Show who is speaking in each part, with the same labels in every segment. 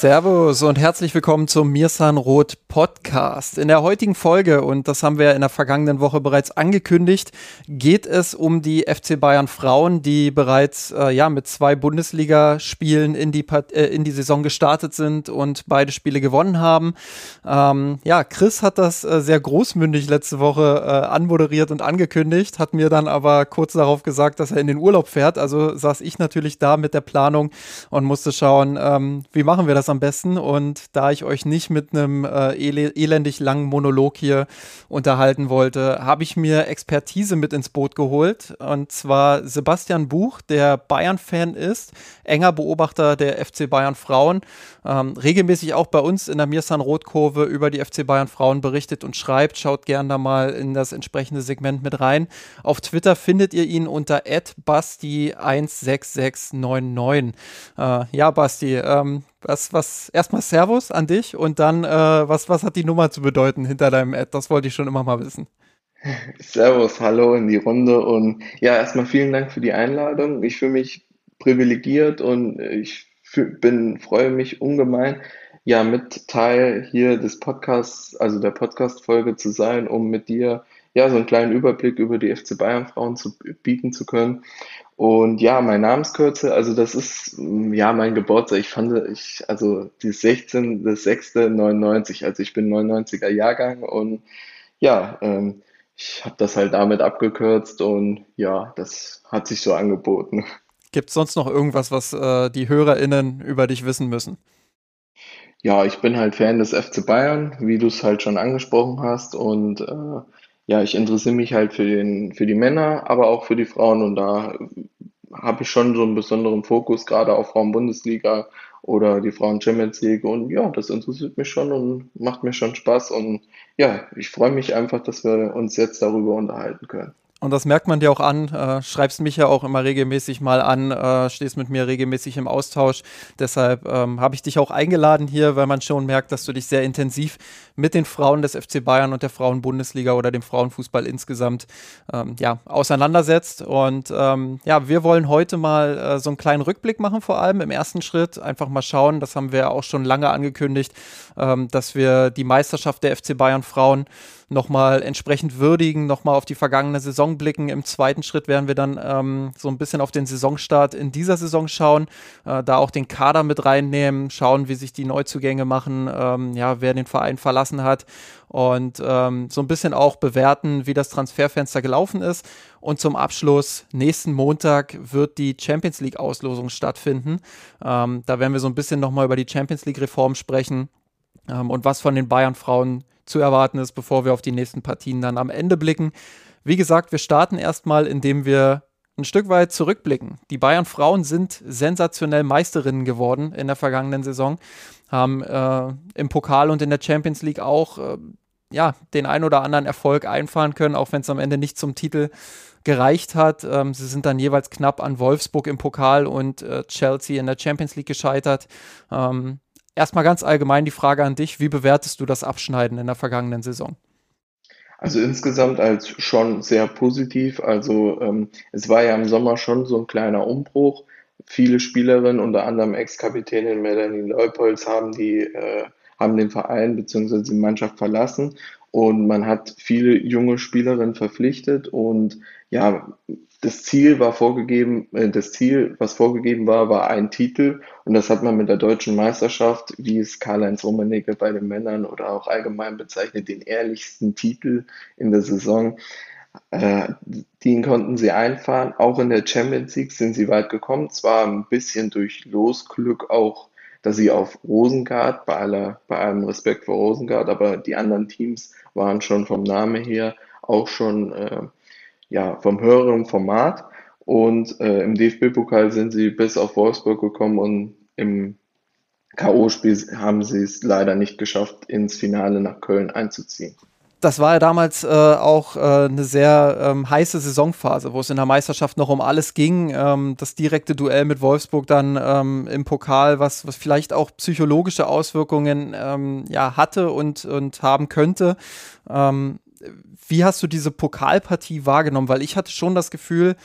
Speaker 1: Servus und herzlich willkommen zum Mirsan Roth Podcast. In der heutigen Folge, und das haben wir in der vergangenen Woche bereits angekündigt, geht es um die FC Bayern Frauen, die bereits äh, ja, mit zwei Bundesligaspielen in die, äh, in die Saison gestartet sind und beide Spiele gewonnen haben. Ähm, ja, Chris hat das äh, sehr großmündig letzte Woche äh, anmoderiert und angekündigt, hat mir dann aber kurz darauf gesagt, dass er in den Urlaub fährt. Also saß ich natürlich da mit der Planung und musste schauen, ähm, wie machen wir das am besten. Und da ich euch nicht mit einem äh, el elendig langen Monolog hier unterhalten wollte, habe ich mir Expertise mit ins Boot geholt. Und zwar Sebastian Buch, der Bayern-Fan ist, enger Beobachter der FC Bayern Frauen, ähm, regelmäßig auch bei uns in der Mirsan Rotkurve über die FC Bayern Frauen berichtet und schreibt. Schaut gerne da mal in das entsprechende Segment mit rein. Auf Twitter findet ihr ihn unter basti16699. Äh, ja, Basti, ähm, was, was, erstmal Servus an dich und dann, äh, was, was hat die Nummer zu bedeuten hinter deinem Ad? Das wollte ich schon immer mal wissen.
Speaker 2: Servus, hallo in die Runde und ja, erstmal vielen Dank für die Einladung. Ich fühle mich privilegiert und ich bin, freue mich ungemein, ja, mit Teil hier des Podcasts, also der Podcast-Folge zu sein, um mit dir ja so einen kleinen Überblick über die FC Bayern Frauen zu bieten zu können. Und ja, mein Namenskürzel, also das ist ja mein Geburtstag. Ich fand, ich, also die 16. des 6. 99, also ich bin 99er Jahrgang und ja, ähm, ich habe das halt damit abgekürzt und ja, das hat sich so angeboten.
Speaker 1: Gibt es sonst noch irgendwas, was äh, die HörerInnen über dich wissen müssen?
Speaker 2: Ja, ich bin halt Fan des FC Bayern, wie du es halt schon angesprochen hast und äh, ja, ich interessiere mich halt für den, für die Männer, aber auch für die Frauen. Und da habe ich schon so einen besonderen Fokus, gerade auf Frauen-Bundesliga oder die Frauen-Champions League. Und ja, das interessiert mich schon und macht mir schon Spaß. Und ja, ich freue mich einfach, dass wir uns jetzt darüber unterhalten können.
Speaker 1: Und das merkt man dir auch an, äh, schreibst mich ja auch immer regelmäßig mal an, äh, stehst mit mir regelmäßig im Austausch. Deshalb ähm, habe ich dich auch eingeladen hier, weil man schon merkt, dass du dich sehr intensiv mit den Frauen des FC Bayern und der Frauenbundesliga oder dem Frauenfußball insgesamt ähm, ja, auseinandersetzt. Und ähm, ja, wir wollen heute mal äh, so einen kleinen Rückblick machen, vor allem im ersten Schritt. Einfach mal schauen, das haben wir auch schon lange angekündigt, ähm, dass wir die Meisterschaft der FC Bayern Frauen nochmal entsprechend würdigen, nochmal auf die vergangene Saison blicken. Im zweiten Schritt werden wir dann ähm, so ein bisschen auf den Saisonstart in dieser Saison schauen, äh, da auch den Kader mit reinnehmen, schauen, wie sich die Neuzugänge machen, ähm, ja, wer den Verein verlassen hat und ähm, so ein bisschen auch bewerten, wie das Transferfenster gelaufen ist. Und zum Abschluss, nächsten Montag wird die Champions League-Auslosung stattfinden. Ähm, da werden wir so ein bisschen nochmal über die Champions League-Reform sprechen ähm, und was von den Bayern-Frauen zu erwarten ist, bevor wir auf die nächsten Partien dann am Ende blicken. Wie gesagt, wir starten erstmal, indem wir ein Stück weit zurückblicken. Die Bayern Frauen sind sensationell Meisterinnen geworden in der vergangenen Saison, haben äh, im Pokal und in der Champions League auch äh, ja, den ein oder anderen Erfolg einfahren können, auch wenn es am Ende nicht zum Titel gereicht hat. Ähm, sie sind dann jeweils knapp an Wolfsburg im Pokal und äh, Chelsea in der Champions League gescheitert. Ähm, erstmal ganz allgemein die Frage an dich, wie bewertest du das Abschneiden in der vergangenen Saison?
Speaker 2: Also insgesamt als schon sehr positiv. Also ähm, es war ja im Sommer schon so ein kleiner Umbruch. Viele Spielerinnen, unter anderem Ex-Kapitänin Melanie Leupolz, haben die äh, haben den Verein bzw. die Mannschaft verlassen und man hat viele junge Spielerinnen verpflichtet und ja, das Ziel war vorgegeben, äh, das Ziel, was vorgegeben war, war ein Titel und das hat man mit der deutschen Meisterschaft, wie es Karl-Heinz Rummenigge bei den Männern oder auch allgemein bezeichnet, den ehrlichsten Titel in der Saison. Äh, den konnten sie einfahren. Auch in der Champions League sind sie weit gekommen. Zwar ein bisschen durch Losglück auch, dass sie auf Rosengard, bei, aller, bei allem Respekt vor Rosengard, aber die anderen Teams waren schon vom Namen her auch schon äh, ja, vom höheren Format. Und äh, im DFB-Pokal sind sie bis auf Wolfsburg gekommen und im K.O.-Spiel haben sie es leider nicht geschafft, ins Finale nach Köln einzuziehen
Speaker 1: das war ja damals äh, auch äh, eine sehr ähm, heiße Saisonphase, wo es in der Meisterschaft noch um alles ging. Ähm, das direkte Duell mit Wolfsburg dann ähm, im Pokal, was, was vielleicht auch psychologische Auswirkungen ähm, ja, hatte und, und haben könnte. Ähm, wie hast du diese Pokalpartie wahrgenommen? Weil ich hatte schon das Gefühl,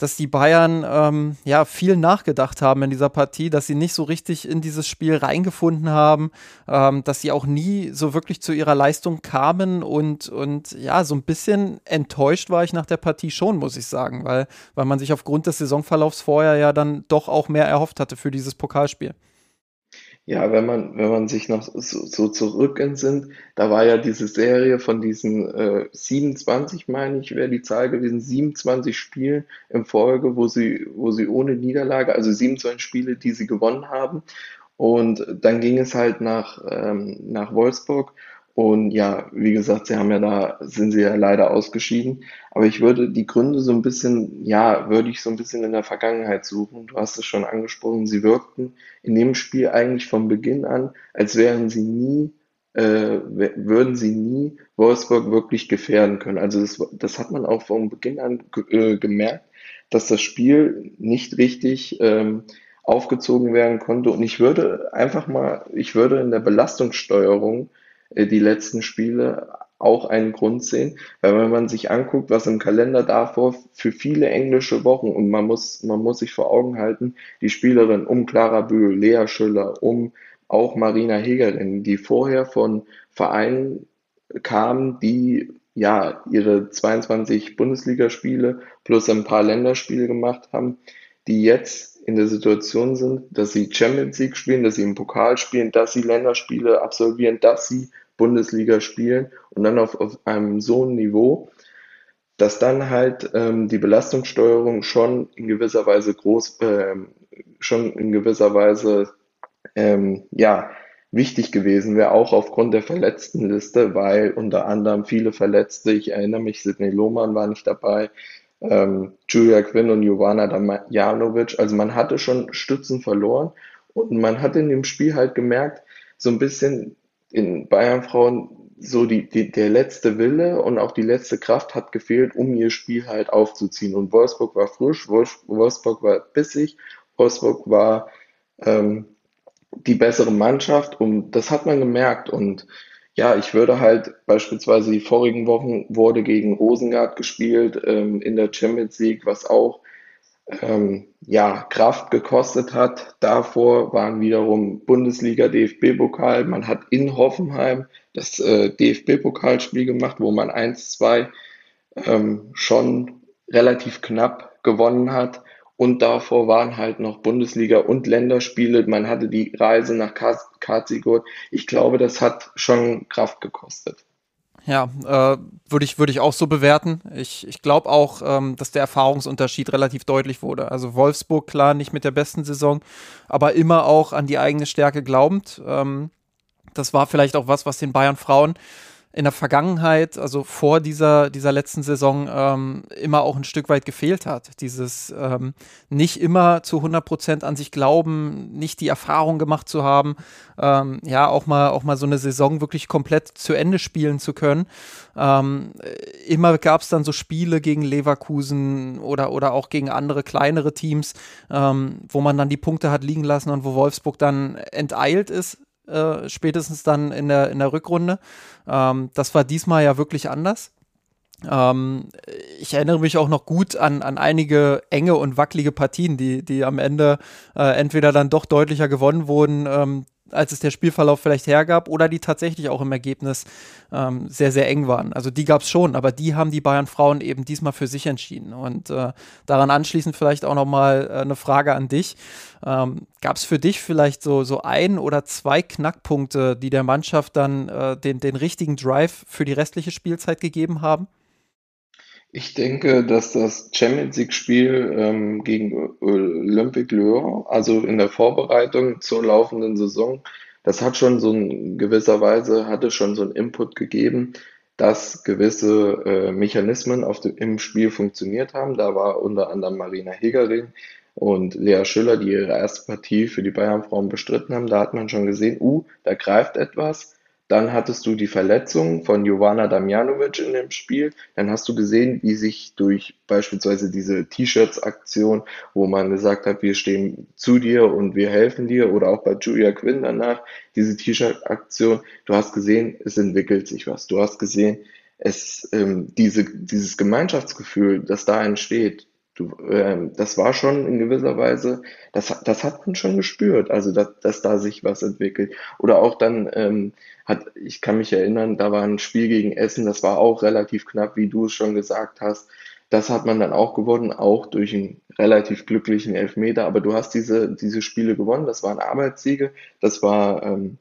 Speaker 1: dass die Bayern ähm, ja viel nachgedacht haben in dieser Partie, dass sie nicht so richtig in dieses Spiel reingefunden haben, ähm, dass sie auch nie so wirklich zu ihrer Leistung kamen und, und ja, so ein bisschen enttäuscht war ich nach der Partie schon, muss ich sagen, weil, weil man sich aufgrund des Saisonverlaufs vorher ja dann doch auch mehr erhofft hatte für dieses Pokalspiel.
Speaker 2: Ja, wenn man, wenn man sich noch so, so zurück entsinnt, da war ja diese Serie von diesen äh, 27, meine ich, wäre die Zahl gewesen, 27 Spielen in Folge, wo sie, wo sie ohne Niederlage, also 27 Spiele, die sie gewonnen haben. Und dann ging es halt nach, ähm, nach Wolfsburg und ja, wie gesagt, sie haben ja da, sind sie ja leider ausgeschieden. Aber ich würde die Gründe so ein bisschen, ja, würde ich so ein bisschen in der Vergangenheit suchen. Du hast es schon angesprochen, sie wirkten in dem Spiel eigentlich von Beginn an, als wären sie nie, äh, würden sie nie Wolfsburg wirklich gefährden können. Also das, das hat man auch von Beginn an äh, gemerkt, dass das Spiel nicht richtig ähm, aufgezogen werden konnte. Und ich würde einfach mal, ich würde in der Belastungssteuerung die letzten Spiele auch einen Grund sehen, weil wenn man sich anguckt, was im Kalender davor für viele englische Wochen und man muss, man muss sich vor Augen halten, die Spielerin um Clara Bühl, Lea Schüller, um auch Marina Hegerin, die vorher von Vereinen kamen, die ja ihre 22 Bundesligaspiele plus ein paar Länderspiele gemacht haben, die jetzt in der Situation sind, dass sie Champions League spielen, dass sie im Pokal spielen, dass sie Länderspiele absolvieren, dass sie Bundesliga spielen und dann auf, auf einem so einem Niveau, dass dann halt ähm, die Belastungssteuerung schon in gewisser Weise groß, ähm, schon in gewisser Weise ähm, ja wichtig gewesen wäre, auch aufgrund der Verletztenliste, weil unter anderem viele Verletzte, ich erinnere mich, Sidney Lohmann war nicht dabei, ähm, Julia Quinn und Jovana Damjanovic, also man hatte schon Stützen verloren und man hat in dem Spiel halt gemerkt, so ein bisschen, in Bayern Frauen so die, die, der letzte Wille und auch die letzte Kraft hat gefehlt, um ihr Spiel halt aufzuziehen. Und Wolfsburg war frisch, Wolfsburg war bissig, Wolfsburg war ähm, die bessere Mannschaft und das hat man gemerkt. Und ja, ich würde halt beispielsweise die vorigen Wochen wurde gegen Rosengard gespielt ähm, in der Champions League, was auch ähm, ja, Kraft gekostet hat. Davor waren wiederum Bundesliga, DFB-Pokal. Man hat in Hoffenheim das äh, DFB-Pokalspiel gemacht, wo man 1-2 ähm, schon relativ knapp gewonnen hat. Und davor waren halt noch Bundesliga und Länderspiele. Man hatte die Reise nach Karzigurt. Ich glaube, das hat schon Kraft gekostet.
Speaker 1: Ja, äh, würde ich, würde ich auch so bewerten. Ich, ich glaube auch, ähm, dass der Erfahrungsunterschied relativ deutlich wurde. Also Wolfsburg, klar, nicht mit der besten Saison, aber immer auch an die eigene Stärke glaubend. Ähm, das war vielleicht auch was, was den Bayern Frauen in der Vergangenheit, also vor dieser, dieser letzten Saison, ähm, immer auch ein Stück weit gefehlt hat. Dieses ähm, nicht immer zu 100 Prozent an sich glauben, nicht die Erfahrung gemacht zu haben, ähm, ja, auch mal, auch mal so eine Saison wirklich komplett zu Ende spielen zu können. Ähm, immer gab es dann so Spiele gegen Leverkusen oder, oder auch gegen andere kleinere Teams, ähm, wo man dann die Punkte hat liegen lassen und wo Wolfsburg dann enteilt ist äh, spätestens dann in der, in der Rückrunde. Ähm, das war diesmal ja wirklich anders. Ähm, ich erinnere mich auch noch gut an, an einige enge und wackelige Partien, die, die am Ende äh, entweder dann doch deutlicher gewonnen wurden, ähm, als es der Spielverlauf vielleicht hergab, oder die tatsächlich auch im Ergebnis ähm, sehr, sehr eng waren. Also die gab es schon, aber die haben die Bayern Frauen eben diesmal für sich entschieden. Und äh, daran anschließend vielleicht auch nochmal äh, eine Frage an dich. Ähm, gab es für dich vielleicht so, so ein oder zwei Knackpunkte, die der Mannschaft dann äh, den, den richtigen Drive für die restliche Spielzeit gegeben haben?
Speaker 2: Ich denke, dass das Champions League-Spiel ähm, gegen Olympique Lyon, also in der Vorbereitung zur laufenden Saison, das hat schon so in gewisser Weise, hatte schon so einen Input gegeben, dass gewisse äh, Mechanismen auf dem, im Spiel funktioniert haben. Da war unter anderem Marina Hegerin und Lea Schüller, die ihre erste Partie für die Bayern-Frauen bestritten haben, da hat man schon gesehen, uh, da greift etwas. Dann hattest du die Verletzung von Jovana Damjanovic in dem Spiel. Dann hast du gesehen, wie sich durch beispielsweise diese T-Shirts-Aktion, wo man gesagt hat, wir stehen zu dir und wir helfen dir, oder auch bei Julia Quinn danach, diese T-Shirt-Aktion, du hast gesehen, es entwickelt sich was. Du hast gesehen, es, ähm, diese, dieses Gemeinschaftsgefühl, das da entsteht, du, ähm, das war schon in gewisser Weise, das, das hat man schon gespürt, also dass, dass da sich was entwickelt. Oder auch dann ähm, hat, ich kann mich erinnern, da war ein Spiel gegen Essen, das war auch relativ knapp, wie du es schon gesagt hast. Das hat man dann auch gewonnen, auch durch einen relativ glücklichen Elfmeter. Aber du hast diese, diese Spiele gewonnen, das waren Arbeitssiege, das war ähm,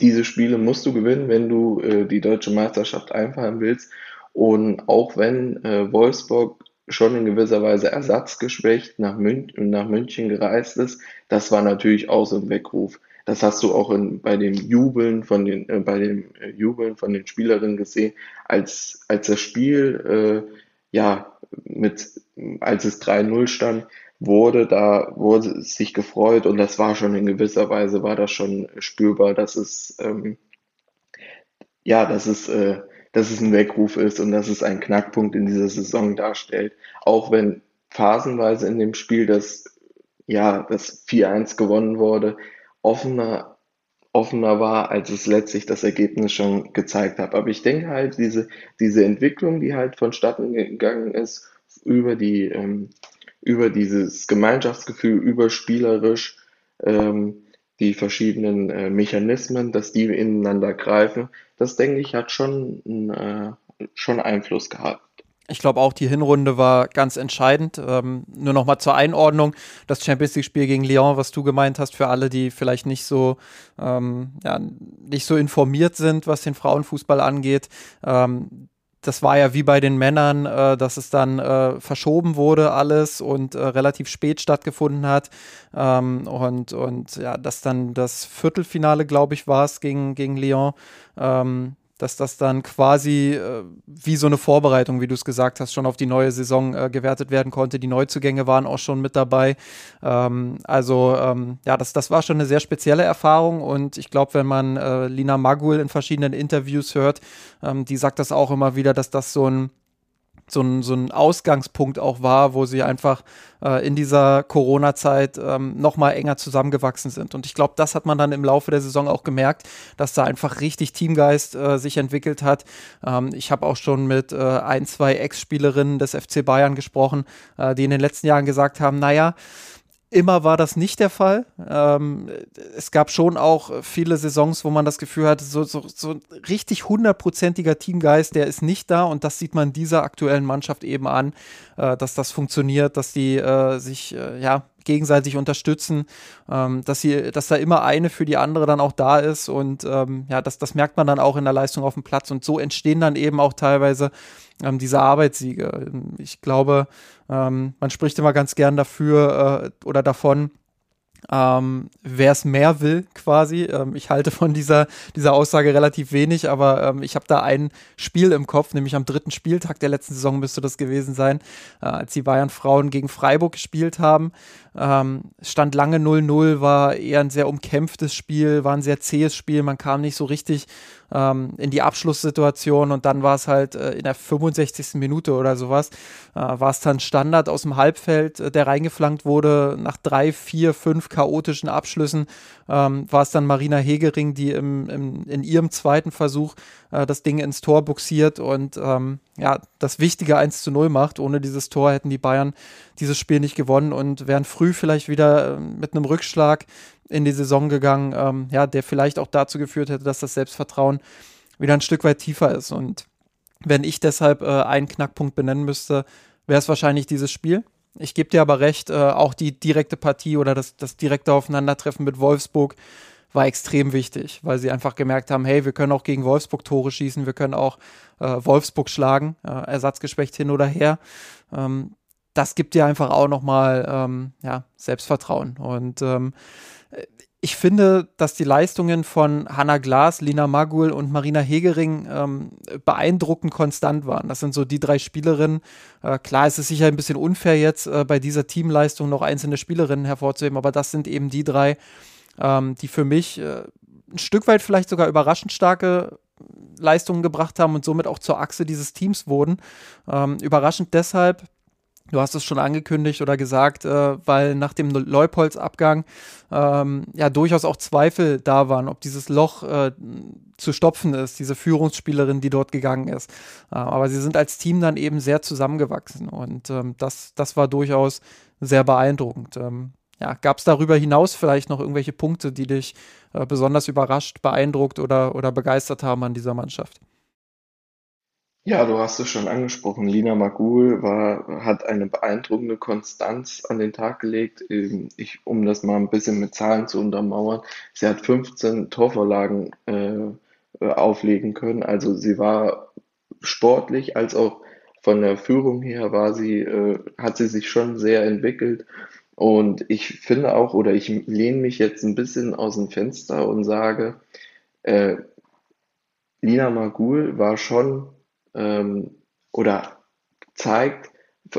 Speaker 2: diese Spiele musst du gewinnen, wenn du äh, die deutsche Meisterschaft einfahren willst. Und auch wenn äh, Wolfsburg schon in gewisser Weise ersatzgeschwächt nach, Mün nach München gereist ist, das war natürlich auch so ein Weckruf. Das hast du auch in, bei dem Jubeln von den, äh, bei dem äh, Jubeln von den Spielerinnen gesehen, als, als das Spiel, äh, ja, mit, als es 3-0 stand, wurde, da wurde sich gefreut und das war schon in gewisser Weise, war das schon spürbar, dass es, ähm, ja, dass es, äh, dass es ein Weckruf ist und dass es einen Knackpunkt in dieser Saison darstellt. Auch wenn phasenweise in dem Spiel das, ja, das 4-1 gewonnen wurde, offener, offener war, als es letztlich das Ergebnis schon gezeigt hat. Aber ich denke halt, diese, diese Entwicklung, die halt vonstatten gegangen ist, über die, ähm, über dieses Gemeinschaftsgefühl, über spielerisch, ähm, die verschiedenen äh, Mechanismen, dass die ineinander greifen, das denke ich hat schon, äh, schon Einfluss gehabt.
Speaker 1: Ich glaube auch, die Hinrunde war ganz entscheidend. Ähm, nur noch mal zur Einordnung: Das Champions League-Spiel gegen Lyon, was du gemeint hast, für alle, die vielleicht nicht so, ähm, ja, nicht so informiert sind, was den Frauenfußball angeht. Ähm, das war ja wie bei den Männern, äh, dass es dann äh, verschoben wurde alles und äh, relativ spät stattgefunden hat. Ähm, und, und ja, dass dann das Viertelfinale, glaube ich, war es gegen, gegen Lyon. Ähm, dass das dann quasi äh, wie so eine Vorbereitung, wie du es gesagt hast, schon auf die neue Saison äh, gewertet werden konnte. Die Neuzugänge waren auch schon mit dabei. Ähm, also ähm, ja, das, das war schon eine sehr spezielle Erfahrung und ich glaube, wenn man äh, Lina Magul in verschiedenen Interviews hört, ähm, die sagt das auch immer wieder, dass das so ein so ein, so ein Ausgangspunkt auch war, wo sie einfach äh, in dieser Corona-Zeit ähm, noch mal enger zusammengewachsen sind. Und ich glaube, das hat man dann im Laufe der Saison auch gemerkt, dass da einfach richtig Teamgeist äh, sich entwickelt hat. Ähm, ich habe auch schon mit äh, ein, zwei Ex-Spielerinnen des FC Bayern gesprochen, äh, die in den letzten Jahren gesagt haben, naja, Immer war das nicht der Fall. Ähm, es gab schon auch viele Saisons, wo man das Gefühl hatte, so, so, so richtig hundertprozentiger Teamgeist, der ist nicht da. Und das sieht man dieser aktuellen Mannschaft eben an, äh, dass das funktioniert, dass die äh, sich äh, ja gegenseitig unterstützen, ähm, dass sie, dass da immer eine für die andere dann auch da ist. Und ähm, ja, das, das merkt man dann auch in der Leistung auf dem Platz. Und so entstehen dann eben auch teilweise ähm, diese Arbeitssiege. Ich glaube, ähm, man spricht immer ganz gern dafür äh, oder davon, ähm, wer es mehr will, quasi. Ähm, ich halte von dieser, dieser Aussage relativ wenig, aber ähm, ich habe da ein Spiel im Kopf, nämlich am dritten Spieltag der letzten Saison müsste das gewesen sein, äh, als die Bayern Frauen gegen Freiburg gespielt haben. Ähm, stand lange 0-0, war eher ein sehr umkämpftes Spiel, war ein sehr zähes Spiel, man kam nicht so richtig ähm, in die Abschlusssituation und dann war es halt äh, in der 65. Minute oder sowas, äh, war es dann Standard aus dem Halbfeld, äh, der reingeflankt wurde. Nach drei, vier, fünf chaotischen Abschlüssen ähm, war es dann Marina Hegering, die im, im, in ihrem zweiten Versuch äh, das Ding ins Tor buxiert und ähm, ja, das wichtige 1 zu 0 macht. Ohne dieses Tor hätten die Bayern dieses Spiel nicht gewonnen und wären früh vielleicht wieder äh, mit einem Rückschlag in die Saison gegangen, ähm, ja, der vielleicht auch dazu geführt hätte, dass das Selbstvertrauen wieder ein Stück weit tiefer ist. Und wenn ich deshalb äh, einen Knackpunkt benennen müsste, wäre es wahrscheinlich dieses Spiel. Ich gebe dir aber recht, äh, auch die direkte Partie oder das, das direkte Aufeinandertreffen mit Wolfsburg war extrem wichtig, weil sie einfach gemerkt haben, hey, wir können auch gegen Wolfsburg Tore schießen, wir können auch äh, Wolfsburg schlagen, äh, ersatzgeschwächt hin oder her. Ähm, das gibt dir einfach auch nochmal ähm, ja, Selbstvertrauen. Und ähm, ich finde, dass die Leistungen von Hanna Glas, Lina Magul und Marina Hegering ähm, beeindruckend konstant waren. Das sind so die drei Spielerinnen. Äh, klar, es ist sicher ein bisschen unfair jetzt äh, bei dieser Teamleistung noch einzelne Spielerinnen hervorzuheben, aber das sind eben die drei, ähm, die für mich äh, ein Stück weit vielleicht sogar überraschend starke Leistungen gebracht haben und somit auch zur Achse dieses Teams wurden. Ähm, überraschend deshalb, Du hast es schon angekündigt oder gesagt, äh, weil nach dem Leupolds-Abgang ähm, ja durchaus auch Zweifel da waren, ob dieses Loch äh, zu stopfen ist, diese Führungsspielerin, die dort gegangen ist. Äh, aber sie sind als Team dann eben sehr zusammengewachsen und ähm, das, das war durchaus sehr beeindruckend. Ähm, ja, Gab es darüber hinaus vielleicht noch irgendwelche Punkte, die dich äh, besonders überrascht, beeindruckt oder, oder begeistert haben an dieser Mannschaft?
Speaker 2: Ja, du hast es schon angesprochen. Lina Magul war, hat eine beeindruckende Konstanz an den Tag gelegt. Ähm, ich, um das mal ein bisschen mit Zahlen zu untermauern, sie hat 15 Torvorlagen äh, auflegen können. Also sie war sportlich als auch von der Führung her war sie, äh, hat sie sich schon sehr entwickelt. Und ich finde auch, oder ich lehne mich jetzt ein bisschen aus dem Fenster und sage, äh, Lina Magul war schon ähm, oder zeigt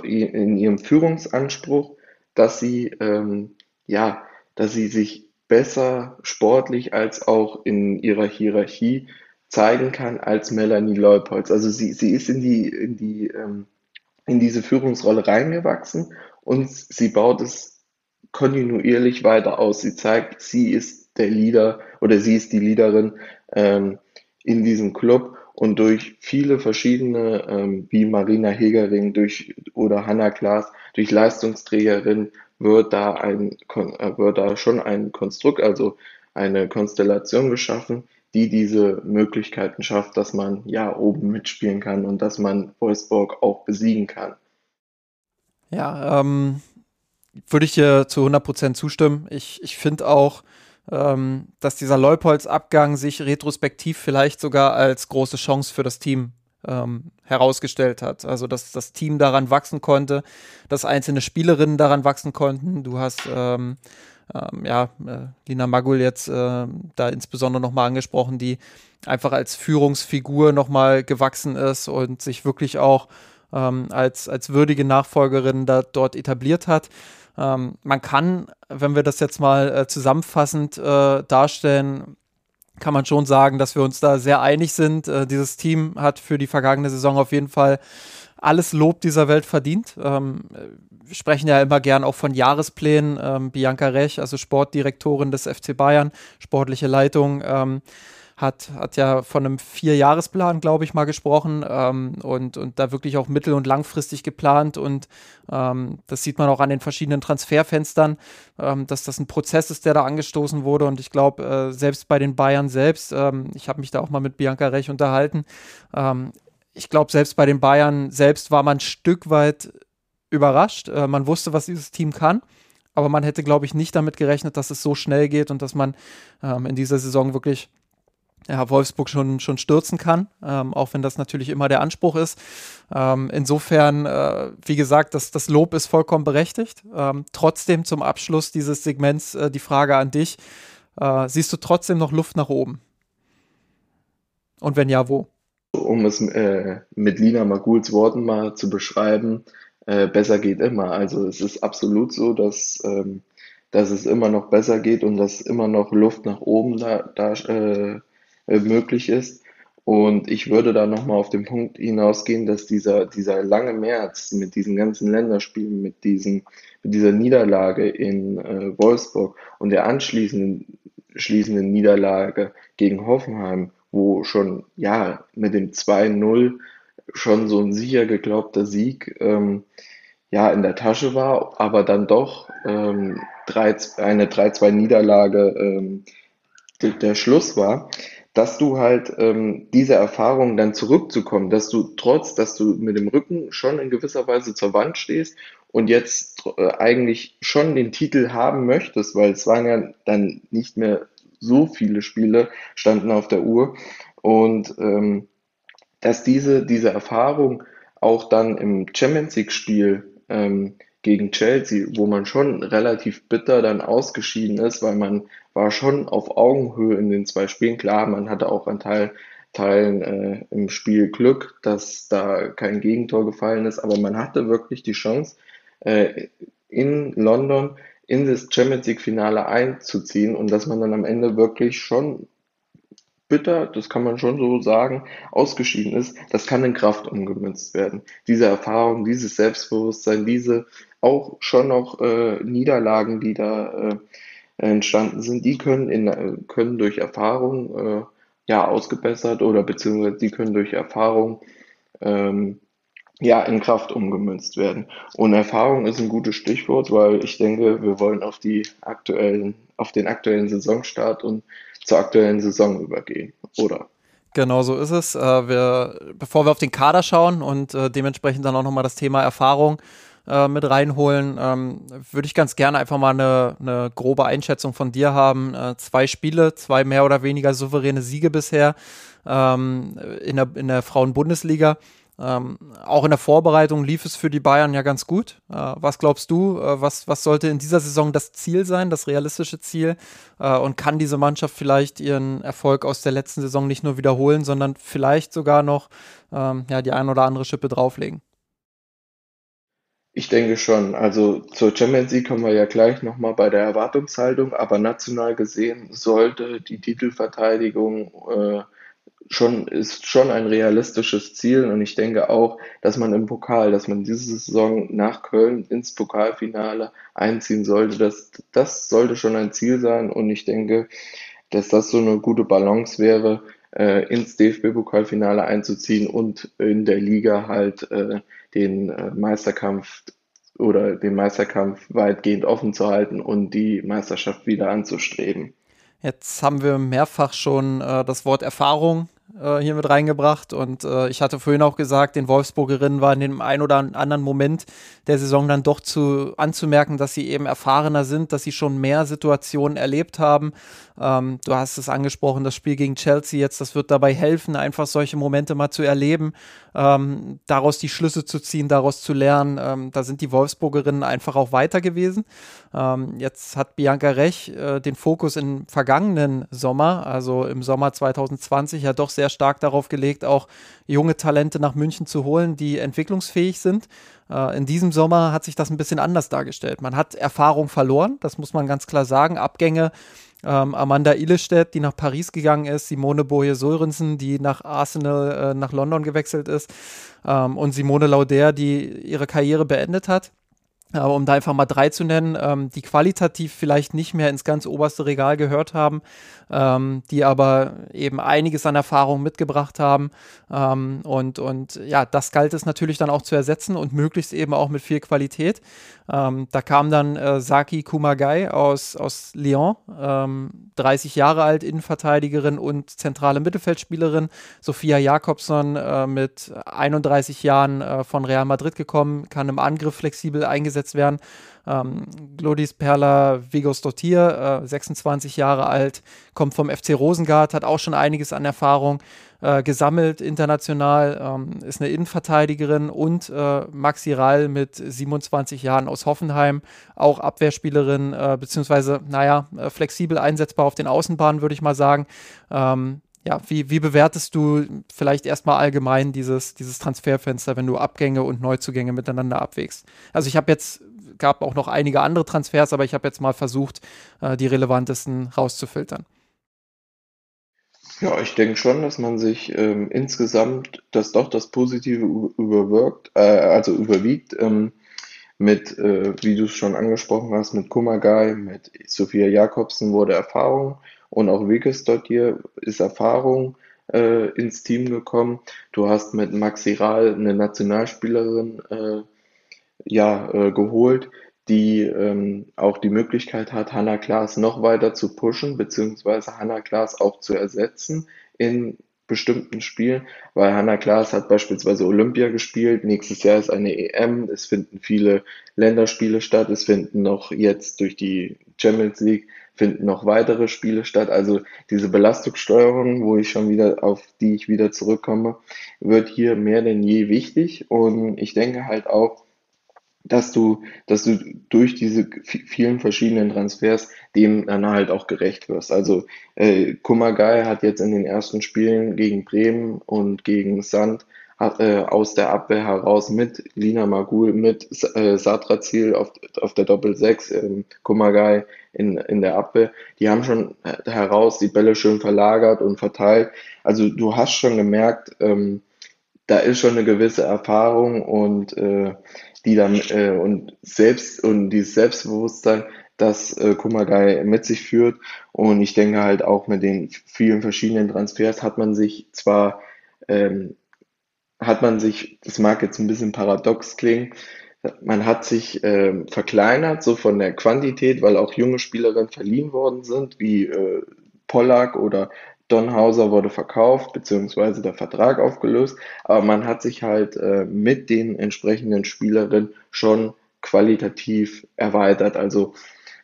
Speaker 2: in ihrem Führungsanspruch, dass sie ähm, ja, dass sie sich besser sportlich als auch in ihrer Hierarchie zeigen kann als Melanie Leupolz. Also sie, sie ist in die, in die, ähm, in diese Führungsrolle reingewachsen und sie baut es kontinuierlich weiter aus. Sie zeigt, sie ist der Leader oder sie ist die Leaderin ähm, in diesem Club und durch viele verschiedene, ähm, wie Marina Hegering durch, oder Hanna Klaas, durch Leistungsträgerin wird da ein, äh, wird da schon ein Konstrukt, also eine Konstellation geschaffen, die diese Möglichkeiten schafft, dass man ja oben mitspielen kann und dass man Wolfsburg auch besiegen kann.
Speaker 1: Ja, ähm, würde ich dir zu 100% zustimmen. Ich, ich finde auch, ähm, dass dieser Leupolds-Abgang sich retrospektiv vielleicht sogar als große Chance für das Team ähm, herausgestellt hat. Also, dass das Team daran wachsen konnte, dass einzelne Spielerinnen daran wachsen konnten. Du hast ähm, ähm, ja, äh, Lina Magul jetzt äh, da insbesondere nochmal angesprochen, die einfach als Führungsfigur nochmal gewachsen ist und sich wirklich auch ähm, als, als würdige Nachfolgerin da dort etabliert hat. Ähm, man kann, wenn wir das jetzt mal äh, zusammenfassend äh, darstellen, kann man schon sagen, dass wir uns da sehr einig sind. Äh, dieses Team hat für die vergangene Saison auf jeden Fall alles Lob dieser Welt verdient. Ähm, wir sprechen ja immer gern auch von Jahresplänen. Ähm, Bianca Rech, also Sportdirektorin des FC Bayern, sportliche Leitung, ähm, hat, hat ja von einem Vierjahresplan, glaube ich, mal gesprochen ähm, und, und da wirklich auch mittel- und langfristig geplant. Und ähm, das sieht man auch an den verschiedenen Transferfenstern, ähm, dass das ein Prozess ist, der da angestoßen wurde. Und ich glaube, äh, selbst bei den Bayern selbst, ähm, ich habe mich da auch mal mit Bianca Rech unterhalten, ähm, ich glaube, selbst bei den Bayern selbst war man ein Stück weit überrascht. Äh, man wusste, was dieses Team kann aber man hätte, glaube ich, nicht damit gerechnet, dass es so schnell geht und dass man ähm, in dieser Saison wirklich ja, Wolfsburg schon, schon stürzen kann, ähm, auch wenn das natürlich immer der Anspruch ist. Ähm, insofern, äh, wie gesagt, das, das Lob ist vollkommen berechtigt. Ähm, trotzdem zum Abschluss dieses Segments äh, die Frage an dich. Äh, siehst du trotzdem noch Luft nach oben? Und wenn ja, wo?
Speaker 2: Um es äh, mit Lina Maguls Worten mal zu beschreiben, äh, besser geht immer. Also es ist absolut so, dass, ähm, dass es immer noch besser geht und dass immer noch Luft nach oben da, da äh, äh, möglich ist. Und ich würde da nochmal auf den Punkt hinausgehen, dass dieser, dieser lange März mit diesen ganzen Länderspielen, mit, diesen, mit dieser Niederlage in äh, Wolfsburg und der anschließenden schließenden Niederlage gegen Hoffenheim, wo schon ja mit dem 2-0 schon so ein sicher geglaubter Sieg ähm, ja in der Tasche war, aber dann doch ähm, 3, eine 3-2 Niederlage ähm, der Schluss war dass du halt ähm, diese Erfahrung dann zurückzukommen, dass du trotz, dass du mit dem Rücken schon in gewisser Weise zur Wand stehst und jetzt äh, eigentlich schon den Titel haben möchtest, weil es waren ja dann nicht mehr so viele Spiele standen auf der Uhr und ähm, dass diese, diese Erfahrung auch dann im Champions League Spiel ähm, gegen Chelsea, wo man schon relativ bitter dann ausgeschieden ist, weil man war schon auf Augenhöhe in den zwei Spielen. Klar, man hatte auch an Teil, Teilen äh, im Spiel Glück, dass da kein Gegentor gefallen ist, aber man hatte wirklich die Chance, äh, in London in das Champions League Finale einzuziehen und dass man dann am Ende wirklich schon bitter, das kann man schon so sagen, ausgeschieden ist, das kann in Kraft umgemünzt werden. Diese Erfahrung, dieses Selbstbewusstsein, diese auch schon noch äh, Niederlagen, die da äh, entstanden sind, die können, in, können durch Erfahrung äh, ja ausgebessert oder beziehungsweise die können durch Erfahrung ähm, ja in Kraft umgemünzt werden. Und Erfahrung ist ein gutes Stichwort, weil ich denke, wir wollen auf die aktuellen, auf den aktuellen Saisonstart und zur aktuellen Saison übergehen, oder?
Speaker 1: Genau so ist es. Äh, wir, bevor wir auf den Kader schauen und äh, dementsprechend dann auch nochmal das Thema Erfahrung äh, mit reinholen, ähm, würde ich ganz gerne einfach mal eine, eine grobe Einschätzung von dir haben. Zwei Spiele, zwei mehr oder weniger souveräne Siege bisher ähm, in der, in der Frauen-Bundesliga. Ähm, auch in der Vorbereitung lief es für die Bayern ja ganz gut. Äh, was glaubst du, äh, was, was sollte in dieser Saison das Ziel sein, das realistische Ziel? Äh, und kann diese Mannschaft vielleicht ihren Erfolg aus der letzten Saison nicht nur wiederholen, sondern vielleicht sogar noch ähm, ja, die ein oder andere Schippe drauflegen?
Speaker 2: Ich denke schon. Also zur Champions League kommen wir ja gleich nochmal bei der Erwartungshaltung, aber national gesehen sollte die Titelverteidigung äh, schon, ist schon ein realistisches Ziel. Und ich denke auch, dass man im Pokal, dass man diese Saison nach Köln ins Pokalfinale einziehen sollte, das, das sollte schon ein Ziel sein. Und ich denke, dass das so eine gute Balance wäre, äh, ins DFB-Pokalfinale einzuziehen und in der Liga halt äh, den äh, Meisterkampf oder den Meisterkampf weitgehend offen zu halten und die Meisterschaft wieder anzustreben.
Speaker 1: Jetzt haben wir mehrfach schon äh, das Wort Erfahrung äh, hier mit reingebracht. Und äh, ich hatte vorhin auch gesagt, den Wolfsburgerinnen war in dem einen oder anderen Moment der Saison dann doch zu anzumerken, dass sie eben erfahrener sind, dass sie schon mehr Situationen erlebt haben. Ähm, du hast es angesprochen, das Spiel gegen Chelsea jetzt, das wird dabei helfen, einfach solche Momente mal zu erleben, ähm, daraus die Schlüsse zu ziehen, daraus zu lernen. Ähm, da sind die Wolfsburgerinnen einfach auch weiter gewesen. Ähm, jetzt hat Bianca Rech äh, den Fokus im vergangenen Sommer, also im Sommer 2020, ja doch sehr stark darauf gelegt, auch junge Talente nach München zu holen, die entwicklungsfähig sind. Äh, in diesem Sommer hat sich das ein bisschen anders dargestellt. Man hat Erfahrung verloren, das muss man ganz klar sagen. Abgänge ähm, Amanda Illestedt, die nach Paris gegangen ist, Simone Boje Sörensen, die nach Arsenal äh, nach London gewechselt ist ähm, und Simone Lauder, die ihre Karriere beendet hat. Aber um da einfach mal drei zu nennen, ähm, die qualitativ vielleicht nicht mehr ins ganz oberste Regal gehört haben, ähm, die aber eben einiges an Erfahrung mitgebracht haben. Ähm, und, und ja, das galt es natürlich dann auch zu ersetzen und möglichst eben auch mit viel Qualität. Ähm, da kam dann äh, Saki Kumagai aus, aus Lyon, 30 ähm, Jahre alt, Innenverteidigerin und zentrale Mittelfeldspielerin. Sophia Jakobson äh, mit 31 Jahren äh, von Real Madrid gekommen, kann im Angriff flexibel eingesetzt werden. Ähm, Glodis Perla Vigos Dottir, äh, 26 Jahre alt, kommt vom FC Rosengard, hat auch schon einiges an Erfahrung äh, gesammelt international, ähm, ist eine Innenverteidigerin und äh, Maxi Rall mit 27 Jahren aus Hoffenheim, auch Abwehrspielerin, äh, beziehungsweise, naja, äh, flexibel einsetzbar auf den Außenbahnen, würde ich mal sagen. Ähm, ja, wie, wie bewertest du vielleicht erstmal allgemein dieses, dieses Transferfenster, wenn du Abgänge und Neuzugänge miteinander abwägst? Also ich habe jetzt gab auch noch einige andere Transfers, aber ich habe jetzt mal versucht, äh, die relevantesten rauszufiltern.
Speaker 2: Ja, ich denke schon, dass man sich ähm, insgesamt, dass doch das Positive überwirkt, äh, also überwiegt. Ähm, mit, äh, wie du es schon angesprochen hast, mit Kumagai, mit Sophia Jakobsen wurde Erfahrung und auch Wickes dort hier ist Erfahrung äh, ins Team gekommen. Du hast mit Maxi Rahl eine Nationalspielerin äh, ja, äh, geholt, die ähm, auch die Möglichkeit hat, Hannah Klaas noch weiter zu pushen, beziehungsweise Hannah Klaas auch zu ersetzen in bestimmten Spielen, weil Hannah Klaas hat beispielsweise Olympia gespielt, nächstes Jahr ist eine EM, es finden viele Länderspiele statt, es finden noch jetzt durch die Champions League finden noch weitere Spiele statt. Also diese Belastungssteuerung, wo ich schon wieder auf die ich wieder zurückkomme, wird hier mehr denn je wichtig und ich denke halt auch, dass du, dass du durch diese vielen verschiedenen Transfers dem dann halt auch gerecht wirst. Also äh, Kumagai hat jetzt in den ersten Spielen gegen Bremen und gegen Sand äh, aus der Abwehr heraus mit Lina Magul, mit äh, Satrazil auf, auf der Doppel-6, ähm, Kumagai in, in der Abwehr, die haben schon heraus die Bälle schön verlagert und verteilt. Also du hast schon gemerkt, ähm, da ist schon eine gewisse Erfahrung und äh, die dann äh, und selbst und dieses Selbstbewusstsein, das äh, Kumagai mit sich führt. Und ich denke halt auch mit den vielen verschiedenen Transfers hat man sich zwar ähm, hat man sich, das mag jetzt ein bisschen paradox klingen, man hat sich äh, verkleinert, so von der Quantität, weil auch junge Spielerinnen verliehen worden sind, wie äh, Pollack oder Donhauser wurde verkauft, beziehungsweise der Vertrag aufgelöst, aber man hat sich halt äh, mit den entsprechenden Spielerinnen schon qualitativ erweitert. Also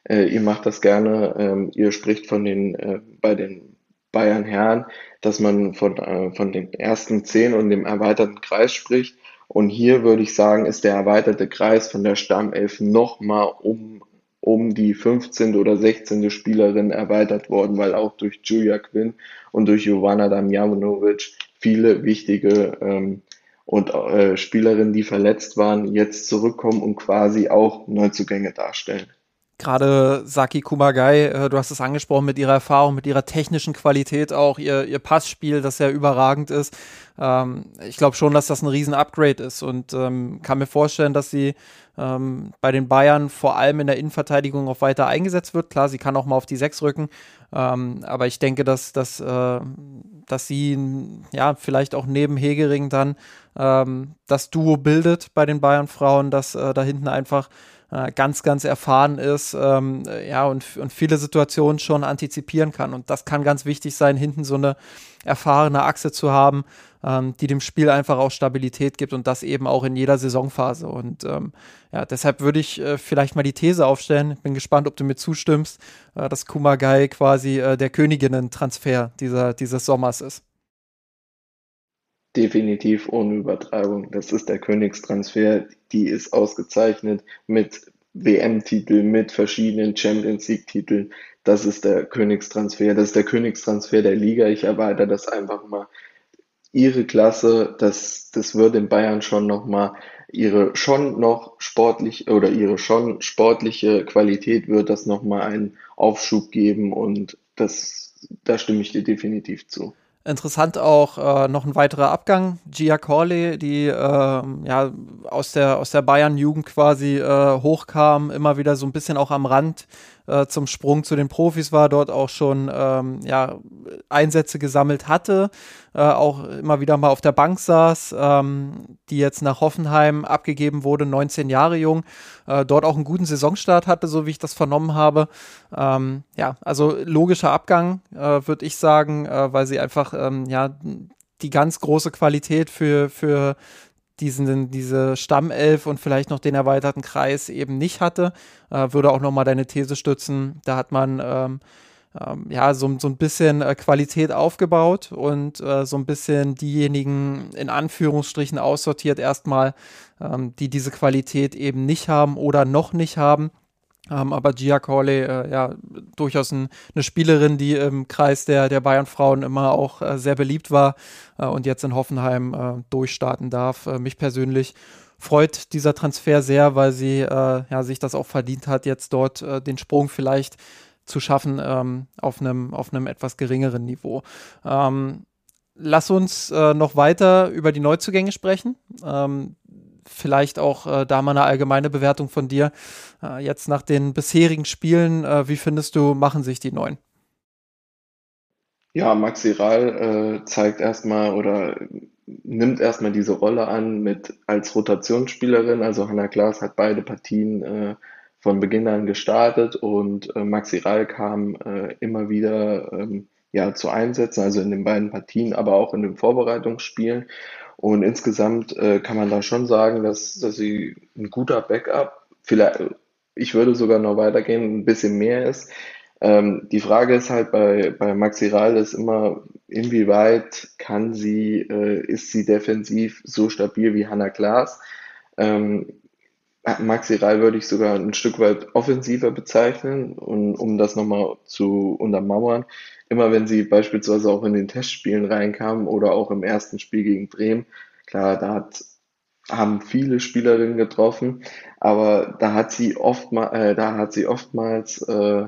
Speaker 2: äh, ihr macht das gerne, ähm, ihr spricht von den äh, bei den Bayern Herren, dass man von, äh, von den ersten zehn und dem erweiterten Kreis spricht. Und hier würde ich sagen, ist der erweiterte Kreis von der Stammelf nochmal um um die 15. oder 16. Spielerin erweitert worden, weil auch durch Julia Quinn und durch Jovana Damjanovic viele wichtige ähm, und äh, Spielerinnen, die verletzt waren, jetzt zurückkommen und quasi auch Neuzugänge darstellen.
Speaker 1: Gerade Saki Kumagai, äh, du hast es angesprochen, mit ihrer Erfahrung, mit ihrer technischen Qualität auch, ihr, ihr Passspiel, das ja überragend ist. Ähm, ich glaube schon, dass das ein Riesen-Upgrade ist und ähm, kann mir vorstellen, dass sie ähm, bei den Bayern vor allem in der Innenverteidigung auch weiter eingesetzt wird. Klar, sie kann auch mal auf die Sechs rücken, ähm, aber ich denke, dass, dass, äh, dass sie ja vielleicht auch neben Hegering dann ähm, das Duo bildet bei den Bayern-Frauen, dass äh, da hinten einfach äh, ganz, ganz erfahren ist, ähm, ja, und, und viele Situationen schon antizipieren kann. Und das kann ganz wichtig sein, hinten so eine erfahrene Achse zu haben, ähm, die dem Spiel einfach auch Stabilität gibt und das eben auch in jeder Saisonphase. Und ähm, ja, deshalb würde ich äh, vielleicht mal die These aufstellen. Bin gespannt, ob du mir zustimmst, äh, dass Kumagai quasi äh, der Königinnen-Transfer dieser, dieses Sommers ist.
Speaker 2: Definitiv ohne Übertreibung. Das ist der Königstransfer. Die ist ausgezeichnet mit WM-Titel, mit verschiedenen Champions League-Titeln. Das ist der Königstransfer. Das ist der Königstransfer der Liga. Ich erweitere das einfach mal. Ihre Klasse, das, das wird in Bayern schon nochmal ihre schon noch sportlich oder ihre schon sportliche Qualität wird das nochmal einen Aufschub geben und das, da stimme ich dir definitiv zu.
Speaker 1: Interessant auch äh, noch ein weiterer Abgang. Gia Corley, die äh, ja aus der, aus der Bayern-Jugend quasi äh, hochkam, immer wieder so ein bisschen auch am Rand äh, zum Sprung zu den Profis war, dort auch schon ähm, ja, Einsätze gesammelt hatte, äh, auch immer wieder mal auf der Bank saß, ähm, die jetzt nach Hoffenheim abgegeben wurde, 19 Jahre jung, äh, dort auch einen guten Saisonstart hatte, so wie ich das vernommen habe. Ähm, ja, also logischer Abgang, äh, würde ich sagen, äh, weil sie einfach ähm, ja die ganz große Qualität für, für diesen, diese Stammelf und vielleicht noch den erweiterten Kreis eben nicht hatte. Äh, würde auch nochmal deine These stützen. Da hat man ähm, ähm, ja so, so ein bisschen äh, Qualität aufgebaut und äh, so ein bisschen diejenigen in Anführungsstrichen aussortiert erstmal, ähm, die diese Qualität eben nicht haben oder noch nicht haben. Ähm, aber Gia Corley, äh, ja, durchaus ein, eine Spielerin, die im Kreis der, der Bayern-Frauen immer auch äh, sehr beliebt war äh, und jetzt in Hoffenheim äh, durchstarten darf. Äh, mich persönlich freut dieser Transfer sehr, weil sie äh, ja, sich das auch verdient hat, jetzt dort den Sprung vielleicht zu schaffen ähm, auf einem auf etwas geringeren Niveau. Ähm, lass uns noch weiter über die Neuzugänge sprechen. Vielleicht auch äh, da mal eine allgemeine Bewertung von dir. Äh, jetzt nach den bisherigen Spielen, äh, wie findest du, machen sich die neuen?
Speaker 2: Ja, Maxi Rahl äh, zeigt erstmal oder nimmt erstmal diese Rolle an mit als Rotationsspielerin. Also Hannah Klaas hat beide Partien äh, von Beginn an gestartet und äh, Maxi Rahl kam immer wieder ähm, ja, zu Einsätzen, also in den beiden Partien, aber auch in den Vorbereitungsspielen. Und insgesamt äh, kann man da schon sagen, dass, dass sie ein guter Backup, vielleicht, ich würde sogar noch weitergehen, ein bisschen mehr ist. Ähm, die Frage ist halt bei, bei Maxi Rahl ist immer, inwieweit kann sie, äh, ist sie defensiv so stabil wie Hannah Klaas? Ähm, Maxi Reil würde ich sogar ein Stück weit offensiver bezeichnen und um das nochmal zu untermauern, immer wenn sie beispielsweise auch in den Testspielen reinkamen oder auch im ersten Spiel gegen Bremen, klar, da hat, haben viele Spielerinnen getroffen, aber da hat sie oftmal, äh, da hat sie oftmals äh,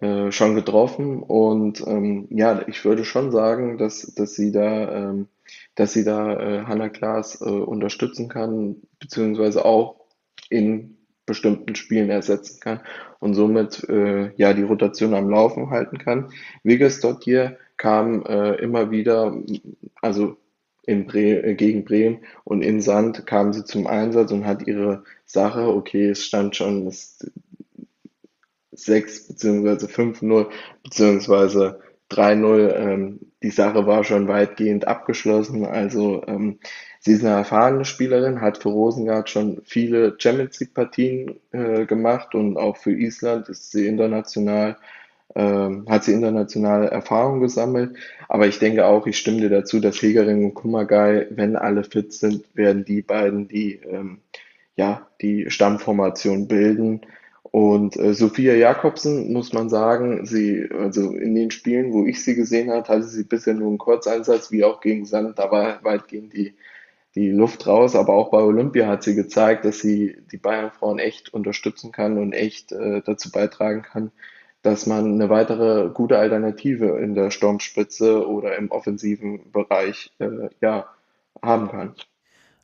Speaker 2: äh, schon getroffen und ähm, ja, ich würde schon sagen, dass, dass sie da, ähm, dass sie da äh, Hannah Klaas äh, unterstützen kann, beziehungsweise auch in bestimmten Spielen ersetzen kann und somit äh, ja die Rotation am Laufen halten kann. Wiggersdottir kam äh, immer wieder, also in Bre äh, gegen Bremen und in Sand kam sie zum Einsatz und hat ihre Sache, okay, es stand schon das 6 bzw. 5-0 bzw. 3-0. Ähm, die Sache war schon weitgehend abgeschlossen. Also ähm, sie ist eine erfahrene Spielerin, hat für Rosengard schon viele Champions League-Partien äh, gemacht und auch für Island ist sie international, ähm, hat sie internationale Erfahrung gesammelt. Aber ich denke auch, ich stimme dir dazu, dass Hegering und Kumagai, wenn alle fit sind, werden die beiden die, ähm, ja, die Stammformation bilden. Und äh, Sophia Jakobsen, muss man sagen, sie, also in den Spielen, wo ich sie gesehen habe, hatte sie bisher nur einen Kurzeinsatz, wie auch gegen Sand, da war weitgehend die, die Luft raus. Aber auch bei Olympia hat sie gezeigt, dass sie die Bayern-Frauen echt unterstützen kann und echt äh, dazu beitragen kann, dass man eine weitere gute Alternative in der Sturmspitze oder im offensiven Bereich äh, ja, haben kann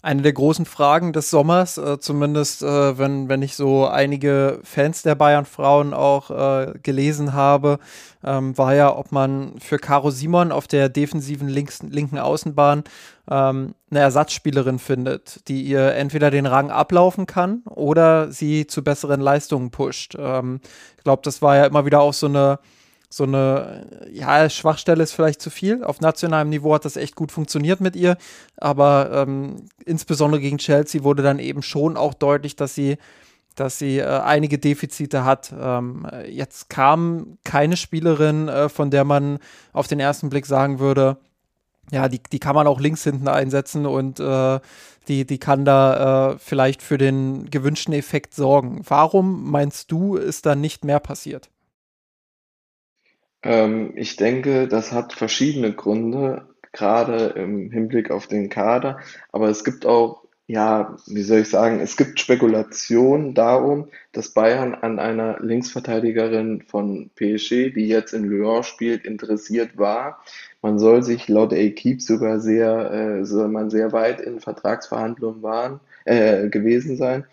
Speaker 1: eine der großen Fragen des Sommers, äh, zumindest äh, wenn, wenn ich so einige Fans der Bayern-Frauen auch äh, gelesen habe, ähm, war ja, ob man für Caro Simon auf der defensiven links, linken Außenbahn ähm, eine Ersatzspielerin findet, die ihr entweder den Rang ablaufen kann oder sie zu besseren Leistungen pusht. Ähm, ich glaube, das war ja immer wieder auch so eine so eine, ja, Schwachstelle ist vielleicht zu viel. Auf nationalem Niveau hat das echt gut funktioniert mit ihr, aber ähm, insbesondere gegen Chelsea wurde dann eben schon auch deutlich, dass sie dass sie äh, einige Defizite hat. Ähm, jetzt kam keine Spielerin, äh, von der man auf den ersten Blick sagen würde, ja, die, die kann man auch links hinten einsetzen und äh, die, die kann da äh, vielleicht für den gewünschten Effekt sorgen. Warum meinst du, ist da nicht mehr passiert?
Speaker 2: Ähm, ich denke, das hat verschiedene Gründe, gerade im Hinblick auf den Kader. Aber es gibt auch, ja, wie soll ich sagen, es gibt Spekulationen darum, dass Bayern an einer Linksverteidigerin von PSG, die jetzt in Lyon spielt, interessiert war. Man soll sich laut Equipe sogar sehr, äh, soll man sehr weit in Vertragsverhandlungen waren, äh, gewesen sein.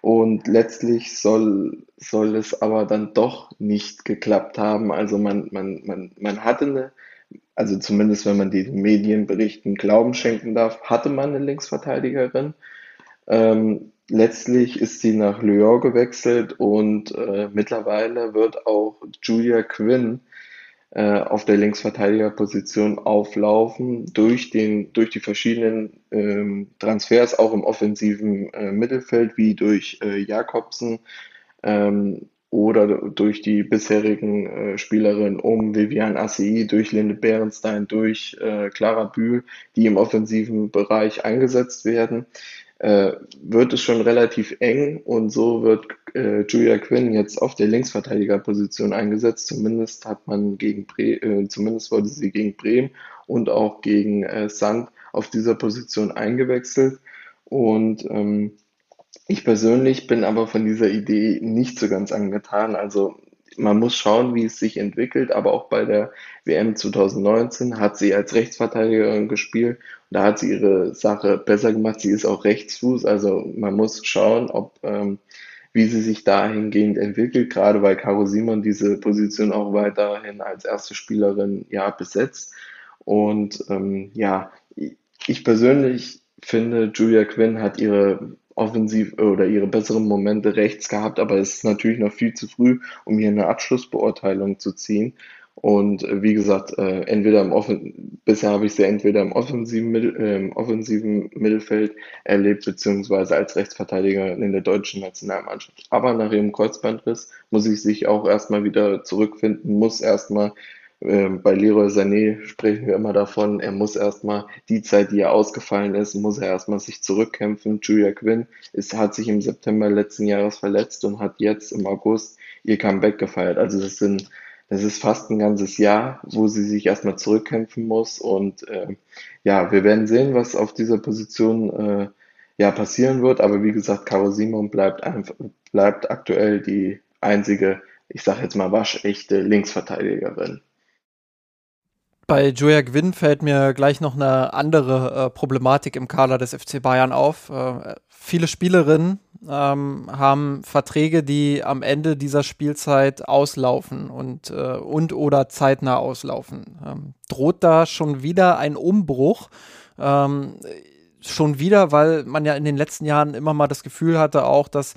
Speaker 2: Und letztlich soll, soll es aber dann doch nicht geklappt haben. Also man, man, man, man hatte eine, also zumindest wenn man den Medienberichten Glauben schenken darf, hatte man eine Linksverteidigerin. Ähm, letztlich ist sie nach Lyon gewechselt und äh, mittlerweile wird auch Julia Quinn äh, auf der Linksverteidigerposition auflaufen durch den durch die verschiedenen ähm, Transfers auch im offensiven äh, Mittelfeld wie durch äh, Jakobsen ähm, oder durch die bisherigen äh, Spielerinnen um Vivian Assei, durch Linde Bärenstein, durch äh, Clara Bühl, die im offensiven Bereich eingesetzt werden äh, wird es schon relativ eng und so wird äh, Julia Quinn jetzt auf der Linksverteidigerposition eingesetzt. Zumindest hat man gegen Bre äh, zumindest wurde sie gegen Bremen und auch gegen äh, Sand auf dieser Position eingewechselt. Und ähm, ich persönlich bin aber von dieser Idee nicht so ganz angetan. Also man muss schauen, wie es sich entwickelt, aber auch bei der WM 2019 hat sie als Rechtsverteidigerin gespielt und da hat sie ihre Sache besser gemacht. Sie ist auch Rechtsfuß, also man muss schauen, ob ähm, wie sie sich dahingehend entwickelt, gerade weil Caro Simon diese Position auch weiterhin als erste Spielerin ja besetzt. Und ähm, ja, ich persönlich finde, Julia Quinn hat ihre offensiv oder ihre besseren Momente rechts gehabt, aber es ist natürlich noch viel zu früh, um hier eine Abschlussbeurteilung zu ziehen. Und äh, wie gesagt, äh, entweder im Offen bisher habe ich sie entweder im offensiven, äh, offensiven Mittelfeld erlebt, beziehungsweise als Rechtsverteidiger in der deutschen Nationalmannschaft. Aber nach ihrem Kreuzbandriss muss ich sich auch erstmal wieder zurückfinden, muss erstmal bei Leroy Sané sprechen wir immer davon, er muss erstmal die Zeit, die er ausgefallen ist, muss er erstmal sich zurückkämpfen. Julia Quinn ist, hat sich im September letzten Jahres verletzt und hat jetzt im August ihr Comeback gefeiert. Also das sind, das ist fast ein ganzes Jahr, wo sie sich erstmal zurückkämpfen muss. Und äh, ja, wir werden sehen, was auf dieser Position äh, ja passieren wird. Aber wie gesagt, Caro Simon bleibt bleibt aktuell die einzige, ich sage jetzt mal waschechte Linksverteidigerin.
Speaker 1: Bei Julia Gwynn fällt mir gleich noch eine andere äh, Problematik im Kader des FC Bayern auf. Äh, viele Spielerinnen ähm, haben Verträge, die am Ende dieser Spielzeit auslaufen und, äh, und oder zeitnah auslaufen. Ähm, droht da schon wieder ein Umbruch? Ähm, schon wieder, weil man ja in den letzten Jahren immer mal das Gefühl hatte, auch, dass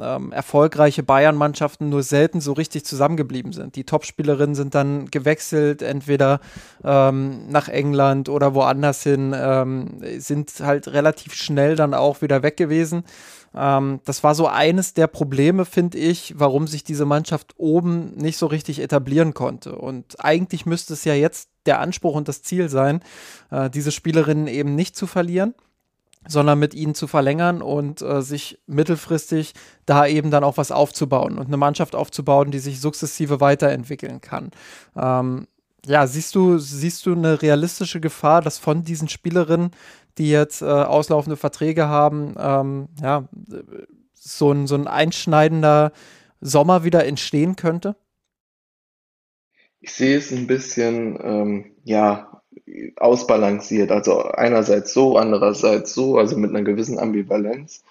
Speaker 1: ähm, erfolgreiche Bayern-Mannschaften nur selten so richtig zusammengeblieben sind. Die Topspielerinnen sind dann gewechselt, entweder ähm, nach England oder woanders hin, ähm, sind halt relativ schnell dann auch wieder weg gewesen. Ähm, das war so eines der Probleme, finde ich, warum sich diese Mannschaft oben nicht so richtig etablieren konnte. Und eigentlich müsste es ja jetzt der Anspruch und das Ziel sein, äh, diese Spielerinnen eben nicht zu verlieren sondern mit ihnen zu verlängern und äh, sich mittelfristig da eben dann auch was aufzubauen und eine Mannschaft aufzubauen, die sich sukzessive weiterentwickeln kann. Ähm, ja, siehst du, siehst du eine realistische Gefahr, dass von diesen Spielerinnen, die jetzt äh, auslaufende Verträge haben, ähm, ja, so ein, so ein einschneidender Sommer wieder entstehen könnte?
Speaker 2: Ich sehe es ein bisschen, ähm, ja, ausbalanciert. Also einerseits so, andererseits so, also mit einer gewissen Ambivalenz.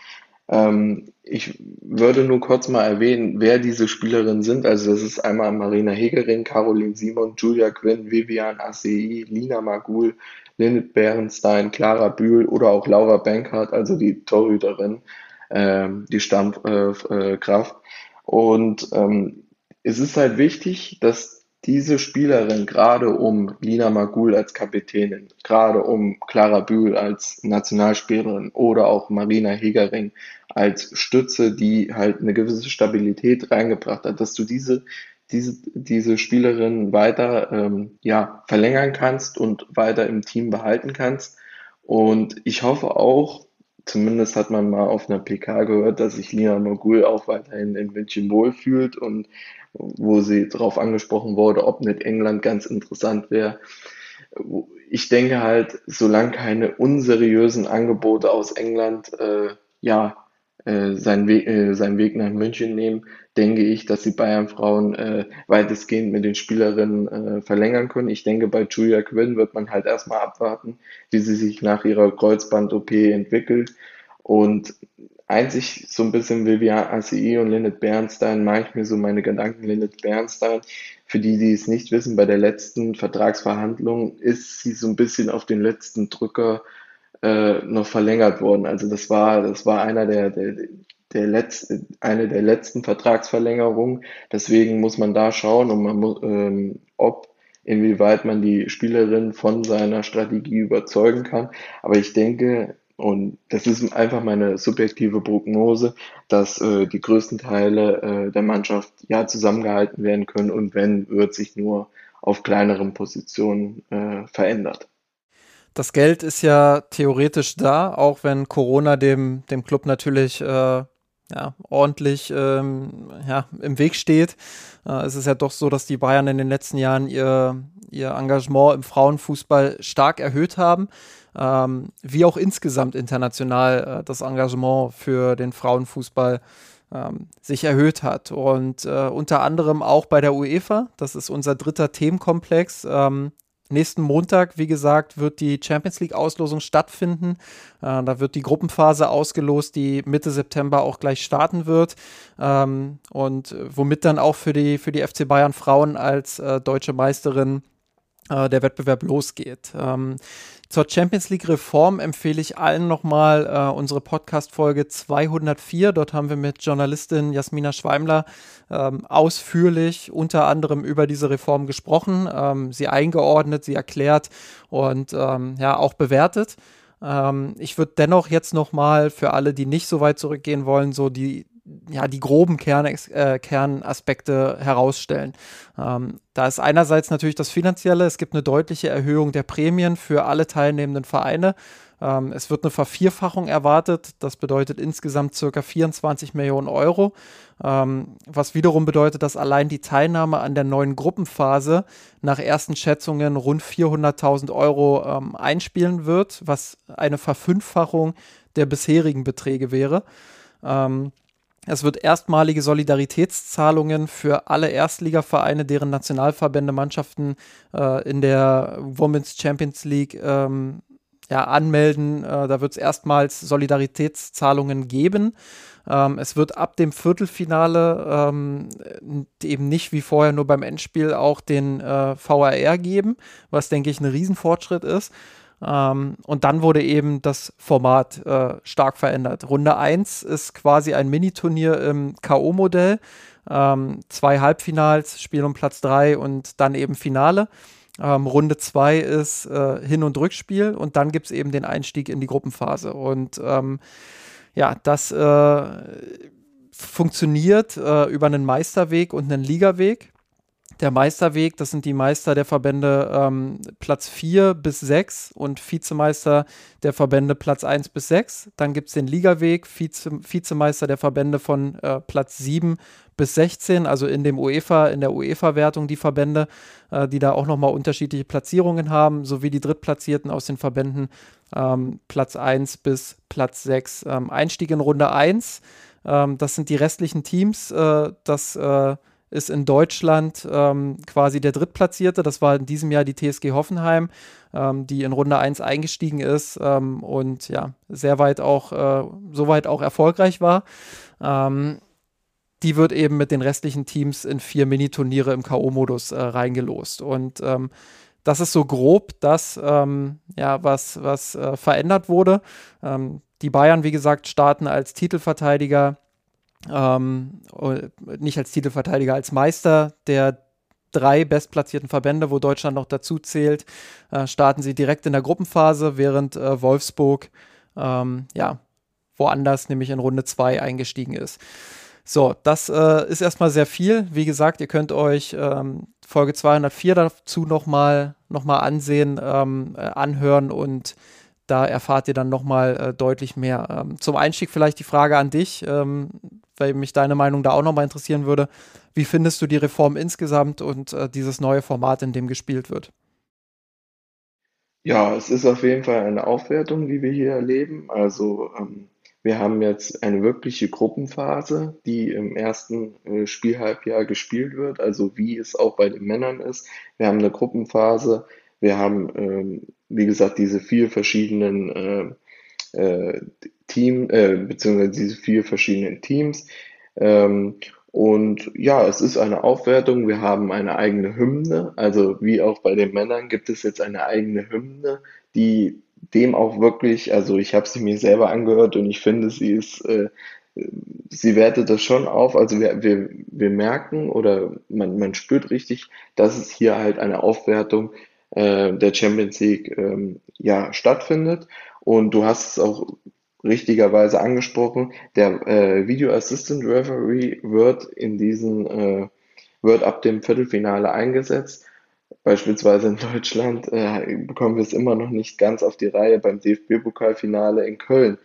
Speaker 2: Ähm, ich würde nur kurz mal erwähnen, wer diese Spielerinnen sind. Also das ist einmal Marina Hegering, Caroline Simon, Julia Quinn, Vivian Assei, Lina Magul, Lynette Bärenstein, Clara Bühl oder auch Laura Bankhardt, also die Torhüterin, ähm, die Stammkraft. Äh, Und ähm, es ist halt wichtig, dass diese Spielerin, gerade um Lina Magul als Kapitänin, gerade um Clara Bühl als Nationalspielerin oder auch Marina Hegering als Stütze, die halt eine gewisse Stabilität reingebracht hat, dass du diese, diese, diese Spielerin weiter ähm, ja, verlängern kannst und weiter im Team behalten kannst. Und ich hoffe auch, zumindest hat man mal auf einer PK gehört, dass sich Lina Mogul auch weiterhin in München wohlfühlt und wo sie darauf angesprochen wurde, ob nicht England ganz interessant wäre. Ich denke halt, solange keine unseriösen Angebote aus England äh, ja, äh, seinen, Weg, äh, seinen Weg nach München nehmen, denke ich, dass die Bayern-Frauen äh, weitestgehend mit den Spielerinnen äh, verlängern können. Ich denke, bei Julia Quinn wird man halt erstmal abwarten, wie sie sich nach ihrer Kreuzband-OP entwickelt. Und einzig so ein bisschen Vivian ACI und Lynette Bernstein mache ich mir so meine Gedanken. Lynette Bernstein, für die, die es nicht wissen, bei der letzten Vertragsverhandlung ist sie so ein bisschen auf den letzten Drücker äh, noch verlängert worden. Also das war, das war einer der, der, der letzte, eine der letzten Vertragsverlängerungen. Deswegen muss man da schauen, und man muss, ähm, ob inwieweit man die Spielerin von seiner Strategie überzeugen kann. Aber ich denke, und das ist einfach meine subjektive Prognose, dass äh, die größten Teile äh, der Mannschaft ja zusammengehalten werden können und wenn, wird sich nur auf kleineren Positionen äh, verändert.
Speaker 1: Das Geld ist ja theoretisch da, auch wenn Corona dem, dem Club natürlich äh, ja, ordentlich ähm, ja, im Weg steht. Äh, es ist ja doch so, dass die Bayern in den letzten Jahren ihr, ihr Engagement im Frauenfußball stark erhöht haben ähm, wie auch insgesamt international äh, das Engagement für den Frauenfußball ähm, sich erhöht hat. Und äh, unter anderem auch bei der UEFA, das ist unser dritter Themenkomplex. Nächsten Montag, wie gesagt, wird die Champions League-Auslosung stattfinden. Äh, da wird die Gruppenphase ausgelost, die Mitte September auch gleich starten wird. Ähm, und äh, womit dann auch für die, für die FC Bayern Frauen als äh, deutsche Meisterin der Wettbewerb losgeht. Ähm, zur Champions League Reform empfehle ich allen nochmal äh, unsere Podcast-Folge 204. Dort haben wir mit Journalistin Jasmina Schweimler ähm, ausführlich unter anderem über diese Reform gesprochen, ähm, sie eingeordnet, sie erklärt und ähm, ja auch bewertet. Ähm, ich würde dennoch jetzt nochmal für alle, die nicht so weit zurückgehen wollen, so die ja, die groben Kern, äh, Kernaspekte herausstellen. Ähm, da ist einerseits natürlich das Finanzielle. Es gibt eine deutliche Erhöhung der Prämien für alle teilnehmenden Vereine. Ähm, es wird eine Vervierfachung erwartet. Das bedeutet insgesamt circa 24 Millionen Euro, ähm, was wiederum bedeutet, dass allein die Teilnahme an der neuen Gruppenphase nach ersten Schätzungen rund 400.000 Euro ähm, einspielen wird, was eine Verfünffachung der bisherigen Beträge wäre. Ähm, es wird erstmalige Solidaritätszahlungen für alle Erstligavereine, deren Nationalverbände Mannschaften äh, in der Women's Champions League ähm, ja, anmelden. Äh, da wird es erstmals Solidaritätszahlungen geben. Ähm, es wird ab dem Viertelfinale ähm, eben nicht wie vorher nur beim Endspiel auch den äh, VAR geben, was denke ich ein Riesenfortschritt ist. Ähm, und dann wurde eben das Format äh, stark verändert. Runde 1 ist quasi ein Miniturnier im K.O.-Modell. Ähm, zwei Halbfinals, Spiel um Platz 3 und dann eben Finale. Ähm, Runde 2 ist äh, Hin- und Rückspiel und dann gibt es eben den Einstieg in die Gruppenphase. Und ähm, ja, das äh, funktioniert äh, über einen Meisterweg und einen Ligaweg. Der Meisterweg, das sind die Meister der Verbände ähm, Platz 4 bis 6 und Vizemeister der Verbände Platz 1 bis 6. Dann gibt es den Ligaweg, Vize, Vizemeister der Verbände von äh, Platz 7 bis 16, also in dem UEFA, in der UEFA-Wertung die Verbände, äh, die da auch nochmal unterschiedliche Platzierungen haben, sowie die Drittplatzierten aus den Verbänden ähm, Platz 1 bis Platz 6. Ähm, Einstieg in Runde 1, ähm, das sind die restlichen Teams, äh, das äh, ist in Deutschland ähm, quasi der Drittplatzierte. Das war in diesem Jahr die TSG Hoffenheim, ähm, die in Runde 1 eingestiegen ist ähm, und ja, sehr weit auch, äh, soweit auch erfolgreich war. Ähm, die wird eben mit den restlichen Teams in vier Miniturniere im K.O.-Modus äh, reingelost. Und ähm, das ist so grob das, ähm, ja, was, was äh, verändert wurde. die Bayern, wie gesagt, starten als Titelverteidiger ähm, nicht als Titelverteidiger, als Meister der drei bestplatzierten Verbände, wo Deutschland noch dazu zählt, äh, starten sie direkt in der Gruppenphase, während äh, Wolfsburg ähm, ja woanders, nämlich in Runde 2 eingestiegen ist. So, das äh, ist erstmal sehr viel. Wie gesagt, ihr könnt euch ähm, Folge 204 dazu nochmal noch mal ansehen, ähm, äh, anhören und da erfahrt ihr dann nochmal äh, deutlich mehr. Ähm, zum Einstieg vielleicht die Frage an dich, ähm, weil mich deine Meinung da auch nochmal interessieren würde. Wie findest du die Reform insgesamt und äh, dieses neue Format, in dem gespielt wird?
Speaker 2: Ja, es ist auf jeden Fall eine Aufwertung, die wir hier erleben. Also ähm, wir haben jetzt eine wirkliche Gruppenphase, die im ersten äh, Spielhalbjahr gespielt wird, also wie es auch bei den Männern ist. Wir haben eine Gruppenphase, wir haben, ähm, wie gesagt, diese vier verschiedenen äh, äh, Team, äh, beziehungsweise diese vier verschiedenen Teams. Ähm, und ja, es ist eine Aufwertung. Wir haben eine eigene Hymne. Also wie auch bei den Männern gibt es jetzt eine eigene Hymne, die dem auch wirklich, also ich habe sie mir selber angehört und ich finde, sie ist, äh, sie wertet das schon auf. Also wir, wir, wir merken oder man, man spürt richtig, dass es hier halt eine Aufwertung äh, der Champions League ähm, ja stattfindet. Und du hast es auch richtigerweise angesprochen, der äh, Video Assistant Referee wird in diesen, äh, wird ab dem Viertelfinale eingesetzt. Beispielsweise in Deutschland äh, bekommen wir es immer noch nicht ganz auf die Reihe beim DFB-Pokalfinale in Köln,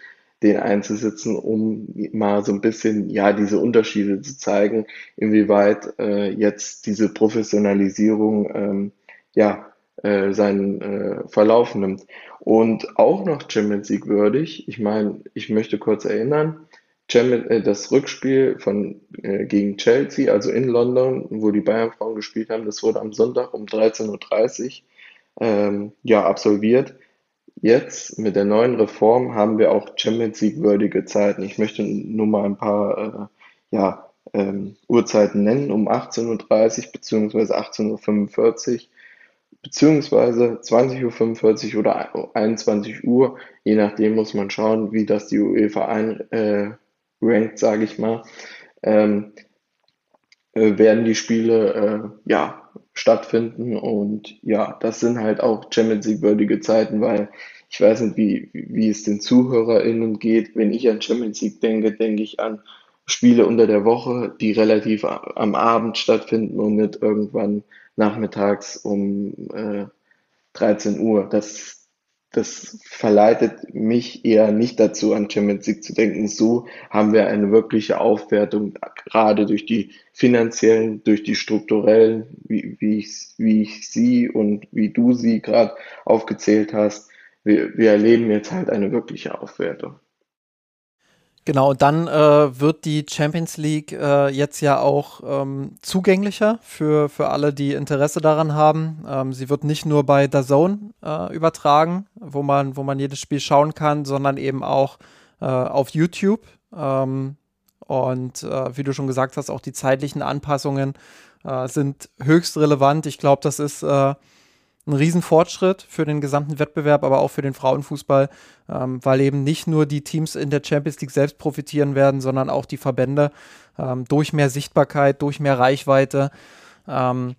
Speaker 2: den einzusetzen, um mal so ein bisschen ja diese Unterschiede zu zeigen, inwieweit äh, jetzt diese Professionalisierung ähm, ja äh, seinen äh, Verlauf nimmt. Und auch noch Champions League würdig, ich meine, ich möchte kurz erinnern, äh, das Rückspiel von, äh, gegen Chelsea, also in London, wo die Bayern-Frauen gespielt haben, das wurde am Sonntag um 13.30 Uhr ähm, ja, absolviert. Jetzt mit der neuen Reform haben wir auch Champions League würdige Zeiten. Ich möchte nur mal ein paar äh, ja, ähm, Uhrzeiten nennen, um 18.30 Uhr bzw. 18.45 Uhr beziehungsweise 20.45 Uhr oder 21 Uhr, je nachdem muss man schauen, wie das die UEFA einrankt, äh, sage ich mal, ähm, äh, werden die Spiele äh, ja stattfinden und ja, das sind halt auch Champions League würdige Zeiten, weil ich weiß nicht, wie, wie es den ZuhörerInnen geht. Wenn ich an Champions League denke, denke ich an Spiele unter der Woche, die relativ am Abend stattfinden und nicht irgendwann nachmittags um äh, 13 Uhr. Das, das verleitet mich eher nicht dazu, an Champions League zu denken. So haben wir eine wirkliche Aufwertung, gerade durch die finanziellen, durch die strukturellen, wie, wie, ich, wie ich sie und wie du sie gerade aufgezählt hast. Wir, wir erleben jetzt halt eine wirkliche Aufwertung.
Speaker 1: Genau, dann äh, wird die Champions League äh, jetzt ja auch ähm, zugänglicher für, für alle, die Interesse daran haben. Ähm, sie wird nicht nur bei Zone äh, übertragen, wo man, wo man jedes Spiel schauen kann, sondern eben auch äh, auf YouTube. Ähm, und äh, wie du schon gesagt hast, auch die zeitlichen Anpassungen äh, sind höchst relevant. Ich glaube, das ist ein Riesenfortschritt für den gesamten Wettbewerb, aber auch für den Frauenfußball, ähm, weil eben nicht nur die Teams in der Champions League selbst profitieren werden, sondern auch die Verbände ähm, durch mehr Sichtbarkeit, durch mehr Reichweite, ähm,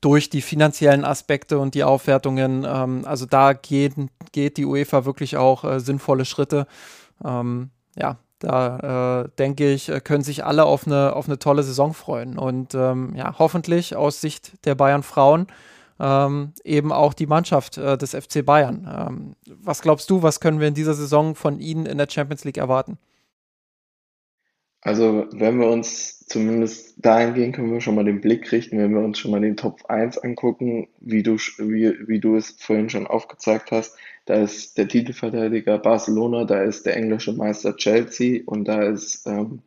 Speaker 1: durch die finanziellen Aspekte und die Aufwertungen. Ähm, also da geht, geht die UEFA wirklich auch äh, sinnvolle Schritte. Ähm, ja, da äh, denke ich, äh, können sich alle auf eine, auf eine tolle Saison freuen. Und ähm, ja, hoffentlich aus Sicht der Bayern Frauen ähm, eben auch die Mannschaft äh, des FC Bayern. Ähm, was glaubst du, was können wir in dieser Saison von Ihnen in der Champions League erwarten?
Speaker 2: Also, wenn wir uns zumindest dahin gehen, können wir schon mal den Blick richten, wenn wir uns schon mal den Top 1 angucken, wie du, wie, wie du es vorhin schon aufgezeigt hast. Da ist der Titelverteidiger Barcelona, da ist der englische Meister Chelsea und da ist ähm,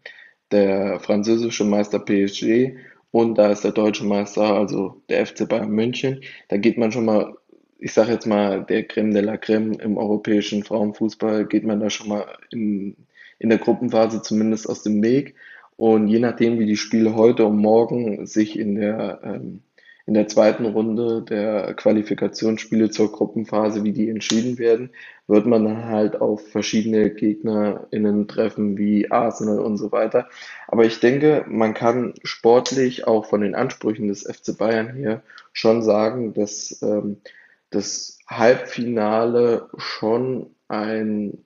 Speaker 2: der französische Meister PSG und da ist der deutsche Meister, also der FC Bayern München. Da geht man schon mal, ich sage jetzt mal, der Creme de la Creme im europäischen Frauenfußball, geht man da schon mal in, in der Gruppenphase zumindest aus dem Weg. Und je nachdem, wie die Spiele heute und morgen sich in der ähm, in der zweiten Runde der Qualifikationsspiele zur Gruppenphase, wie die entschieden werden, wird man dann halt auf verschiedene GegnerInnen treffen, wie Arsenal und so weiter. Aber ich denke, man kann sportlich auch von den Ansprüchen des FC Bayern hier schon sagen, dass ähm, das Halbfinale schon ein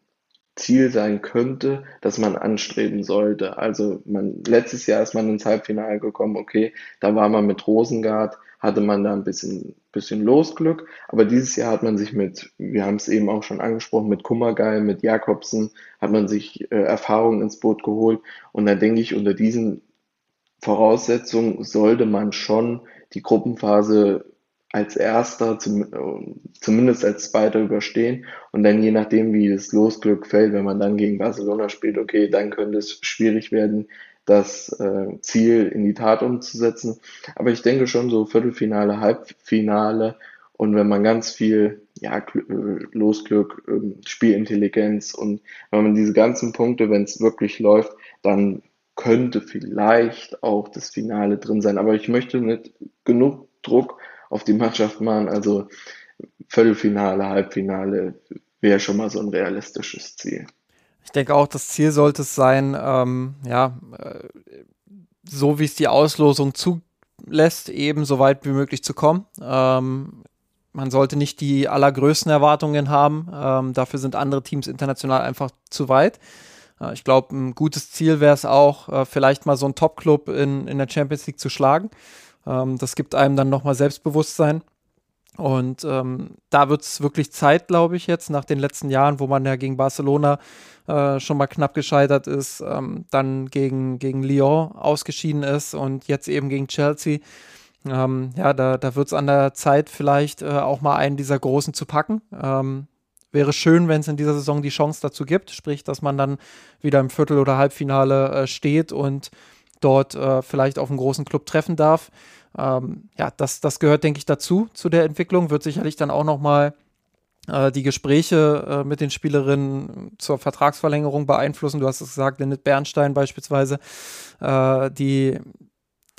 Speaker 2: Ziel sein könnte, dass man anstreben sollte. Also man, letztes Jahr ist man ins Halbfinale gekommen, okay, da war man mit Rosengard, hatte man da ein bisschen, bisschen Losglück. Aber dieses Jahr hat man sich mit, wir haben es eben auch schon angesprochen, mit Kummergeil, mit Jakobsen, hat man sich äh, Erfahrungen ins Boot geholt. Und da denke ich, unter diesen Voraussetzungen sollte man schon die Gruppenphase als erster, zum, zumindest als zweiter überstehen und dann je nachdem, wie das Losglück fällt, wenn man dann gegen Barcelona spielt, okay, dann könnte es schwierig werden, das äh, Ziel in die Tat umzusetzen. Aber ich denke schon so Viertelfinale, Halbfinale und wenn man ganz viel ja, äh, Losglück, ähm, Spielintelligenz und wenn man diese ganzen Punkte, wenn es wirklich läuft, dann könnte vielleicht auch das Finale drin sein. Aber ich möchte nicht genug Druck auf die Mannschaft machen. Also Viertelfinale, Halbfinale wäre schon mal so ein realistisches Ziel.
Speaker 1: Ich denke auch, das Ziel sollte es sein, ähm, ja, äh, so wie es die Auslosung zulässt, eben so weit wie möglich zu kommen. Ähm, man sollte nicht die allergrößten Erwartungen haben. Ähm, dafür sind andere Teams international einfach zu weit. Äh, ich glaube, ein gutes Ziel wäre es auch, äh, vielleicht mal so einen Top-Club in, in der Champions League zu schlagen. Ähm, das gibt einem dann nochmal Selbstbewusstsein. Und ähm, da wird es wirklich Zeit, glaube ich, jetzt nach den letzten Jahren, wo man ja gegen Barcelona äh, schon mal knapp gescheitert ist, ähm, dann gegen, gegen Lyon ausgeschieden ist und jetzt eben gegen Chelsea. Ähm, ja, da, da wird es an der Zeit, vielleicht äh, auch mal einen dieser Großen zu packen. Ähm, wäre schön, wenn es in dieser Saison die Chance dazu gibt, sprich, dass man dann wieder im Viertel- oder Halbfinale äh, steht und dort äh, vielleicht auf einen großen Club treffen darf. Ähm, ja, das, das gehört, denke ich, dazu, zu der Entwicklung. Wird sicherlich dann auch nochmal äh, die Gespräche äh, mit den Spielerinnen zur Vertragsverlängerung beeinflussen. Du hast es gesagt, Lynette Bernstein beispielsweise, äh, die,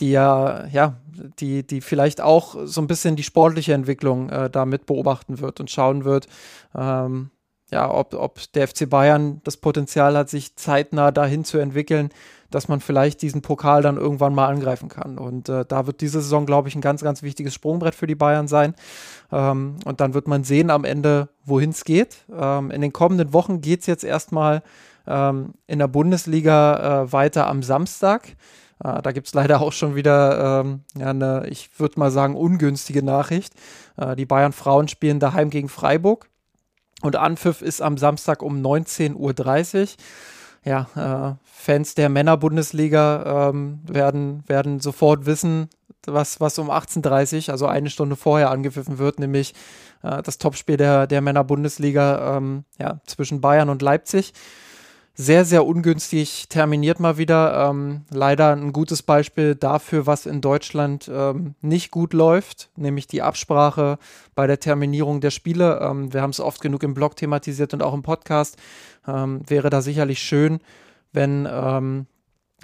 Speaker 1: die ja, ja, die, die vielleicht auch so ein bisschen die sportliche Entwicklung äh, da mit beobachten wird und schauen wird, ähm, ja, ob, ob der FC Bayern das Potenzial hat, sich zeitnah dahin zu entwickeln, dass man vielleicht diesen Pokal dann irgendwann mal angreifen kann. Und äh, da wird diese Saison, glaube ich, ein ganz, ganz wichtiges Sprungbrett für die Bayern sein. Ähm, und dann wird man sehen am Ende, wohin es geht. Ähm, in den kommenden Wochen geht es jetzt erstmal ähm, in der Bundesliga äh, weiter am Samstag. Äh, da gibt es leider auch schon wieder ähm, ja, eine, ich würde mal sagen, ungünstige Nachricht. Äh, die Bayern-Frauen spielen daheim gegen Freiburg. Und Anpfiff ist am Samstag um 19.30 Uhr. Ja, äh, Fans der Männer-Bundesliga ähm, werden, werden sofort wissen, was, was um 18.30 Uhr, also eine Stunde vorher angepfiffen wird, nämlich äh, das Topspiel der, der Männer-Bundesliga ähm, ja, zwischen Bayern und Leipzig sehr, sehr ungünstig terminiert mal wieder. Ähm, leider ein gutes Beispiel dafür, was in Deutschland ähm, nicht gut läuft, nämlich die Absprache bei der Terminierung der Spiele. Ähm, wir haben es oft genug im Blog thematisiert und auch im Podcast. Ähm, wäre da sicherlich schön, wenn ähm,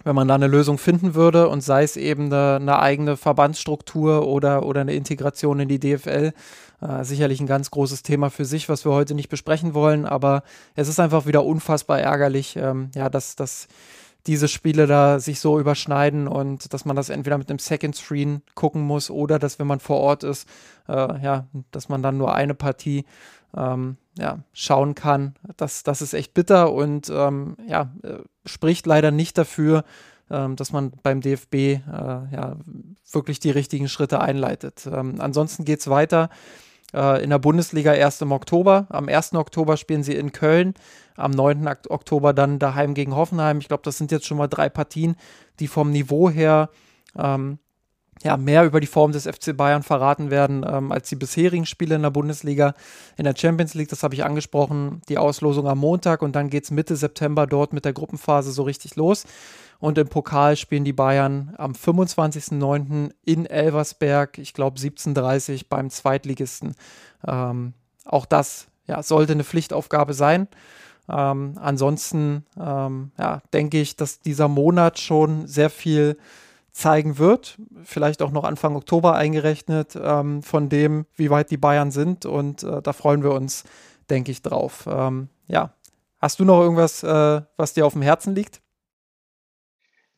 Speaker 1: wenn man da eine Lösung finden würde und sei es eben eine, eine eigene Verbandsstruktur oder, oder eine Integration in die DFL, äh, sicherlich ein ganz großes Thema für sich, was wir heute nicht besprechen wollen, aber es ist einfach wieder unfassbar ärgerlich, ähm, ja, dass, dass diese Spiele da sich so überschneiden und dass man das entweder mit einem Second Screen gucken muss oder dass, wenn man vor Ort ist, äh, ja, dass man dann nur eine Partie ähm, ja, schauen kann. Das, das ist echt bitter und ähm, ja, äh, spricht leider nicht dafür, ähm, dass man beim DFB äh, ja, wirklich die richtigen Schritte einleitet. Ähm, ansonsten geht es weiter äh, in der Bundesliga erst im Oktober. Am 1. Oktober spielen sie in Köln, am 9. Oktober dann daheim gegen Hoffenheim. Ich glaube, das sind jetzt schon mal drei Partien, die vom Niveau her ähm, ja, mehr über die Form des FC Bayern verraten werden ähm, als die bisherigen Spiele in der Bundesliga. In der Champions League, das habe ich angesprochen, die Auslosung am Montag und dann geht es Mitte September dort mit der Gruppenphase so richtig los. Und im Pokal spielen die Bayern am 25.09. in Elversberg, ich glaube 17.30 beim Zweitligisten. Ähm, auch das ja, sollte eine Pflichtaufgabe sein. Ähm, ansonsten ähm, ja, denke ich, dass dieser Monat schon sehr viel zeigen wird, vielleicht auch noch Anfang Oktober eingerechnet, ähm, von dem, wie weit die Bayern sind. Und äh, da freuen wir uns, denke ich, drauf. Ähm, ja, hast du noch irgendwas, äh, was dir auf dem Herzen liegt?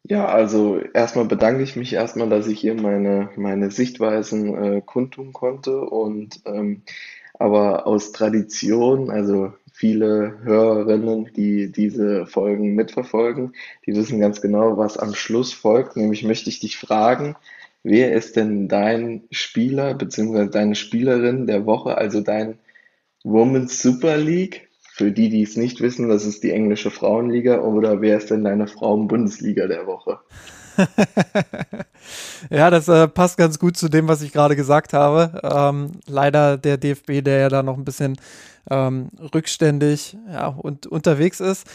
Speaker 2: Ja, also erstmal bedanke ich mich erstmal, dass ich hier meine, meine Sichtweisen äh, kundtun konnte. Und ähm, aber aus Tradition, also viele Hörerinnen, die diese Folgen mitverfolgen, die wissen ganz genau, was am Schluss folgt. Nämlich möchte ich dich fragen, wer ist denn dein Spieler bzw. deine Spielerin der Woche, also dein Women's Super League? Für die, die es nicht wissen, das ist die englische Frauenliga. Oder wer ist denn deine Frauen-Bundesliga der Woche?
Speaker 1: ja, das äh, passt ganz gut zu dem, was ich gerade gesagt habe. Ähm, leider der DFB, der ja da noch ein bisschen ähm, rückständig ja, und unterwegs ist.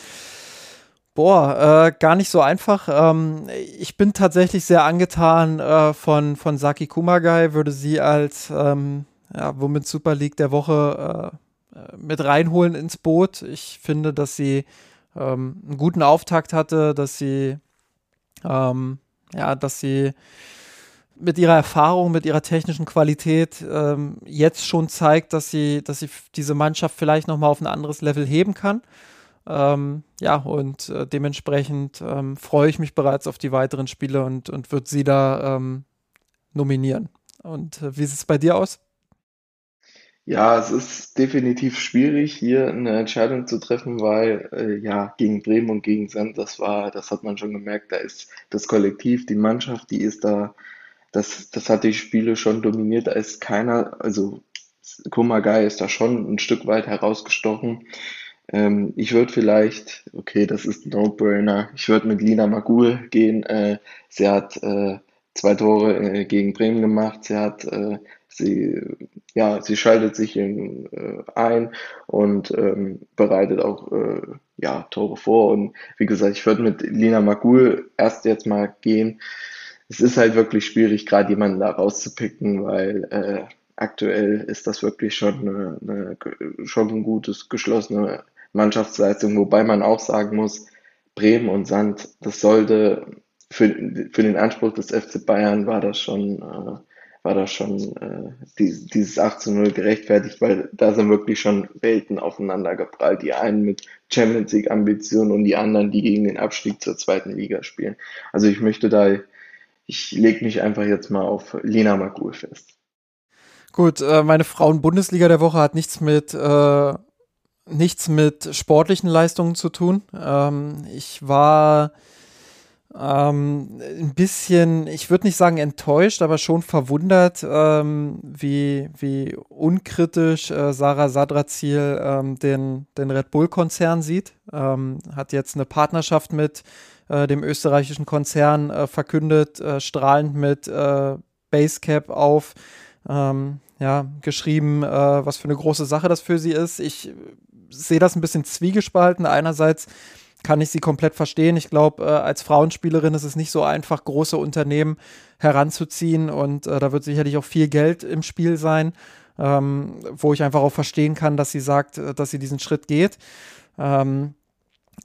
Speaker 1: Boah, äh, gar nicht so einfach. Ähm, ich bin tatsächlich sehr angetan äh, von, von Saki Kumagai, würde sie als ähm, ja, Women's Super League der Woche äh, äh, mit reinholen ins Boot. Ich finde, dass sie ähm, einen guten Auftakt hatte, dass sie ähm, ja, dass sie mit ihrer Erfahrung, mit ihrer technischen Qualität ähm, jetzt schon zeigt, dass sie, dass sie diese Mannschaft vielleicht nochmal auf ein anderes Level heben kann. Ähm, ja, und äh, dementsprechend ähm, freue ich mich bereits auf die weiteren Spiele und, und würde sie da ähm, nominieren. Und äh, wie sieht es bei dir aus?
Speaker 2: Ja, es ist definitiv schwierig, hier eine Entscheidung zu treffen, weil äh, ja, gegen Bremen und gegen Sand, das war, das hat man schon gemerkt, da ist das Kollektiv, die Mannschaft, die ist da, das, das hat die Spiele schon dominiert, ist keiner, also Kumagai ist da schon ein Stück weit herausgestochen. Ähm, ich würde vielleicht, okay, das ist ein No-Brainer, ich würde mit Lina Magul gehen. Äh, sie hat äh, zwei Tore äh, gegen Bremen gemacht, sie hat äh, Sie, ja, sie schaltet sich in, äh, ein und ähm, bereitet auch äh, ja, Tore vor. Und wie gesagt, ich würde mit Lina Magul erst jetzt mal gehen. Es ist halt wirklich schwierig, gerade jemanden da rauszupicken, weil äh, aktuell ist das wirklich schon eine, eine schon ein gutes, geschlossene Mannschaftsleistung, wobei man auch sagen muss, Bremen und Sand, das sollte für, für den Anspruch des FC Bayern war das schon äh, war das schon äh, die, dieses 18-0 gerechtfertigt, weil da sind wirklich schon Welten aufeinander geprallt. Die einen mit Champions League Ambitionen und die anderen, die gegen den Abstieg zur zweiten Liga spielen. Also ich möchte da, ich lege mich einfach jetzt mal auf Lena Magul fest.
Speaker 1: Gut, äh, meine Frauen-Bundesliga der Woche hat nichts mit äh, nichts mit sportlichen Leistungen zu tun. Ähm, ich war ähm, ein bisschen, ich würde nicht sagen enttäuscht, aber schon verwundert, ähm, wie, wie unkritisch äh, Sarah Sadrazil ähm, den, den Red Bull-Konzern sieht. Ähm, hat jetzt eine Partnerschaft mit äh, dem österreichischen Konzern äh, verkündet, äh, strahlend mit äh, Basecap auf. Ähm, ja, geschrieben, was für eine große Sache das für sie ist. Ich sehe das ein bisschen zwiegespalten. Einerseits kann ich sie komplett verstehen. Ich glaube, äh, als Frauenspielerin ist es nicht so einfach, große Unternehmen heranzuziehen und äh, da wird sicherlich auch viel Geld im Spiel sein, ähm, wo ich einfach auch verstehen kann, dass sie sagt, dass sie diesen Schritt geht. Ähm,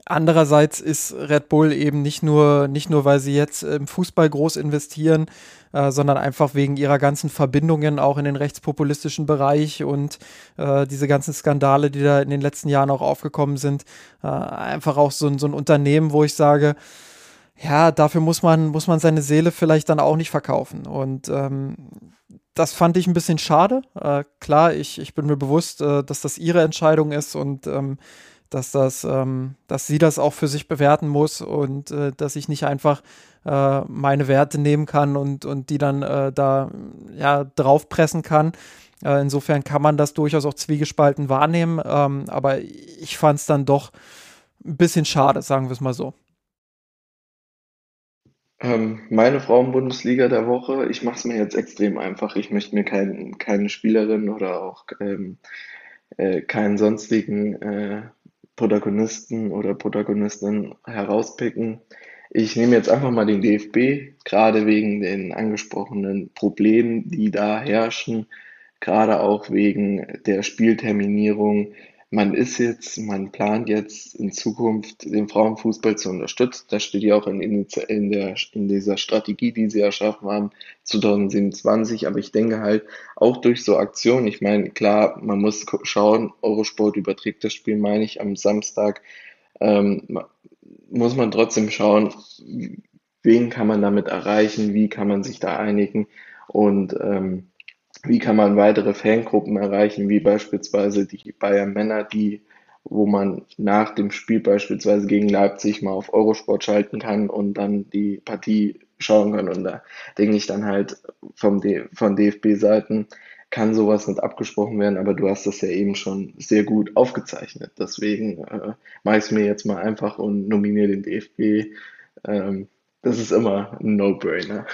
Speaker 1: Andererseits ist Red Bull eben nicht nur, nicht nur, weil sie jetzt im Fußball groß investieren, äh, sondern einfach wegen ihrer ganzen Verbindungen auch in den rechtspopulistischen Bereich und äh, diese ganzen Skandale, die da in den letzten Jahren auch aufgekommen sind, äh, einfach auch so, so ein Unternehmen, wo ich sage, ja, dafür muss man, muss man seine Seele vielleicht dann auch nicht verkaufen. Und ähm, das fand ich ein bisschen schade. Äh, klar, ich, ich bin mir bewusst, äh, dass das ihre Entscheidung ist und ähm, dass das, ähm, dass sie das auch für sich bewerten muss und äh, dass ich nicht einfach äh, meine Werte nehmen kann und, und die dann äh, da ja draufpressen kann. Äh, insofern kann man das durchaus auch zwiegespalten wahrnehmen, ähm, aber ich fand es dann doch ein bisschen schade, sagen wir es mal so.
Speaker 2: Ähm, meine Frauenbundesliga der Woche, ich mache es mir jetzt extrem einfach. Ich möchte mir kein, keine Spielerin oder auch ähm, äh, keinen sonstigen äh, Protagonisten oder Protagonistin herauspicken. Ich nehme jetzt einfach mal den DFB, gerade wegen den angesprochenen Problemen, die da herrschen, gerade auch wegen der Spielterminierung, man ist jetzt, man plant jetzt in Zukunft den Frauenfußball zu unterstützen. Das steht ja auch in, in, der, in dieser Strategie, die sie erschaffen haben, 2027. Aber ich denke halt auch durch so Aktionen, ich meine, klar, man muss schauen, Eurosport überträgt das Spiel, meine ich, am Samstag, ähm, muss man trotzdem schauen, wen kann man damit erreichen, wie kann man sich da einigen und ähm, wie kann man weitere Fangruppen erreichen, wie beispielsweise die Bayern Männer, die, wo man nach dem Spiel beispielsweise gegen Leipzig mal auf Eurosport schalten kann und dann die Partie schauen kann. Und da denke ich dann halt vom D von DFB-Seiten kann sowas nicht abgesprochen werden, aber du hast das ja eben schon sehr gut aufgezeichnet. Deswegen äh, mache ich es mir jetzt mal einfach und nominiere den DFB. Ähm, das ist immer ein No-Brainer.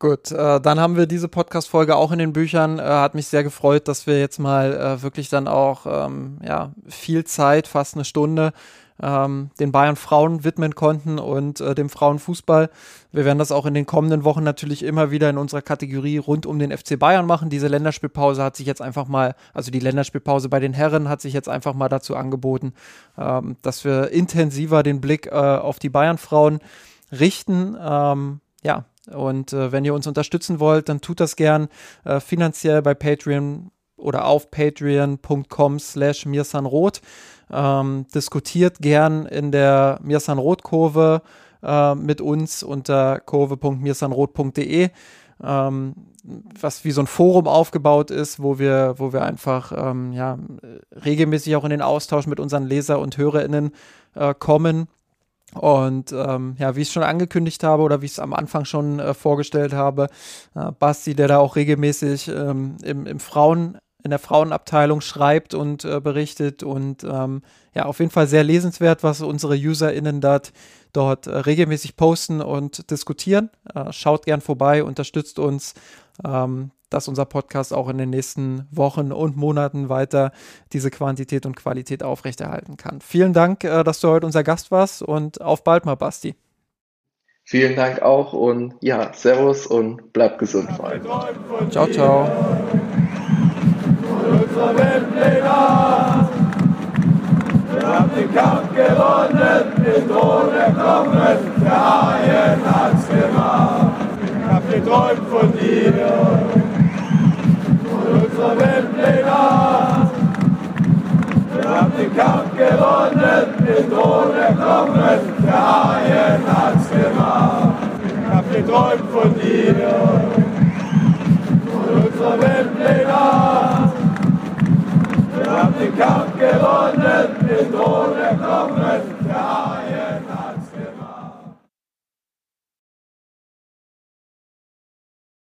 Speaker 1: Gut, äh, dann haben wir diese Podcast-Folge auch in den Büchern. Äh, hat mich sehr gefreut, dass wir jetzt mal äh, wirklich dann auch ähm, ja, viel Zeit, fast eine Stunde, ähm, den Bayern Frauen widmen konnten und äh, dem Frauenfußball. Wir werden das auch in den kommenden Wochen natürlich immer wieder in unserer Kategorie rund um den FC Bayern machen. Diese Länderspielpause hat sich jetzt einfach mal, also die Länderspielpause bei den Herren hat sich jetzt einfach mal dazu angeboten, ähm, dass wir intensiver den Blick äh, auf die Bayern Frauen richten. Ähm, ja, und äh, wenn ihr uns unterstützen wollt, dann tut das gern äh, finanziell bei Patreon oder auf patreon.com slash mirsanrot. Ähm, diskutiert gern in der Mirsanrot-Kurve äh, mit uns unter kurve.mirsanrot.de. Ähm, was wie so ein Forum aufgebaut ist, wo wir, wo wir einfach ähm, ja, regelmäßig auch in den Austausch mit unseren Leser und HörerInnen äh, kommen und ähm, ja, wie ich es schon angekündigt habe oder wie ich es am Anfang schon äh, vorgestellt habe, äh, Basti, der da auch regelmäßig ähm, im, im Frauen, in der Frauenabteilung schreibt und äh, berichtet und ähm, ja, auf jeden Fall sehr lesenswert, was unsere UserInnen dort, dort äh, regelmäßig posten und diskutieren. Äh, schaut gern vorbei, unterstützt uns. Ähm, dass unser Podcast auch in den nächsten Wochen und Monaten weiter diese Quantität und Qualität aufrechterhalten kann. Vielen Dank, äh, dass du heute unser Gast warst und auf bald mal, Basti.
Speaker 2: Vielen Dank auch und ja, Servus und bleib gesund vor allem.
Speaker 1: Ciao, ciao. Wir haben den Kampf gewonnen, unser Weltleger. Wir haben den Kampf gewonnen, den Thron erklommen, der Haien hat's gemacht. Ich hab geträumt von dir, von unserer Weltleger.
Speaker 3: Wir haben den Kampf gewonnen, den Thron erklommen, der Arjen hat's gemacht.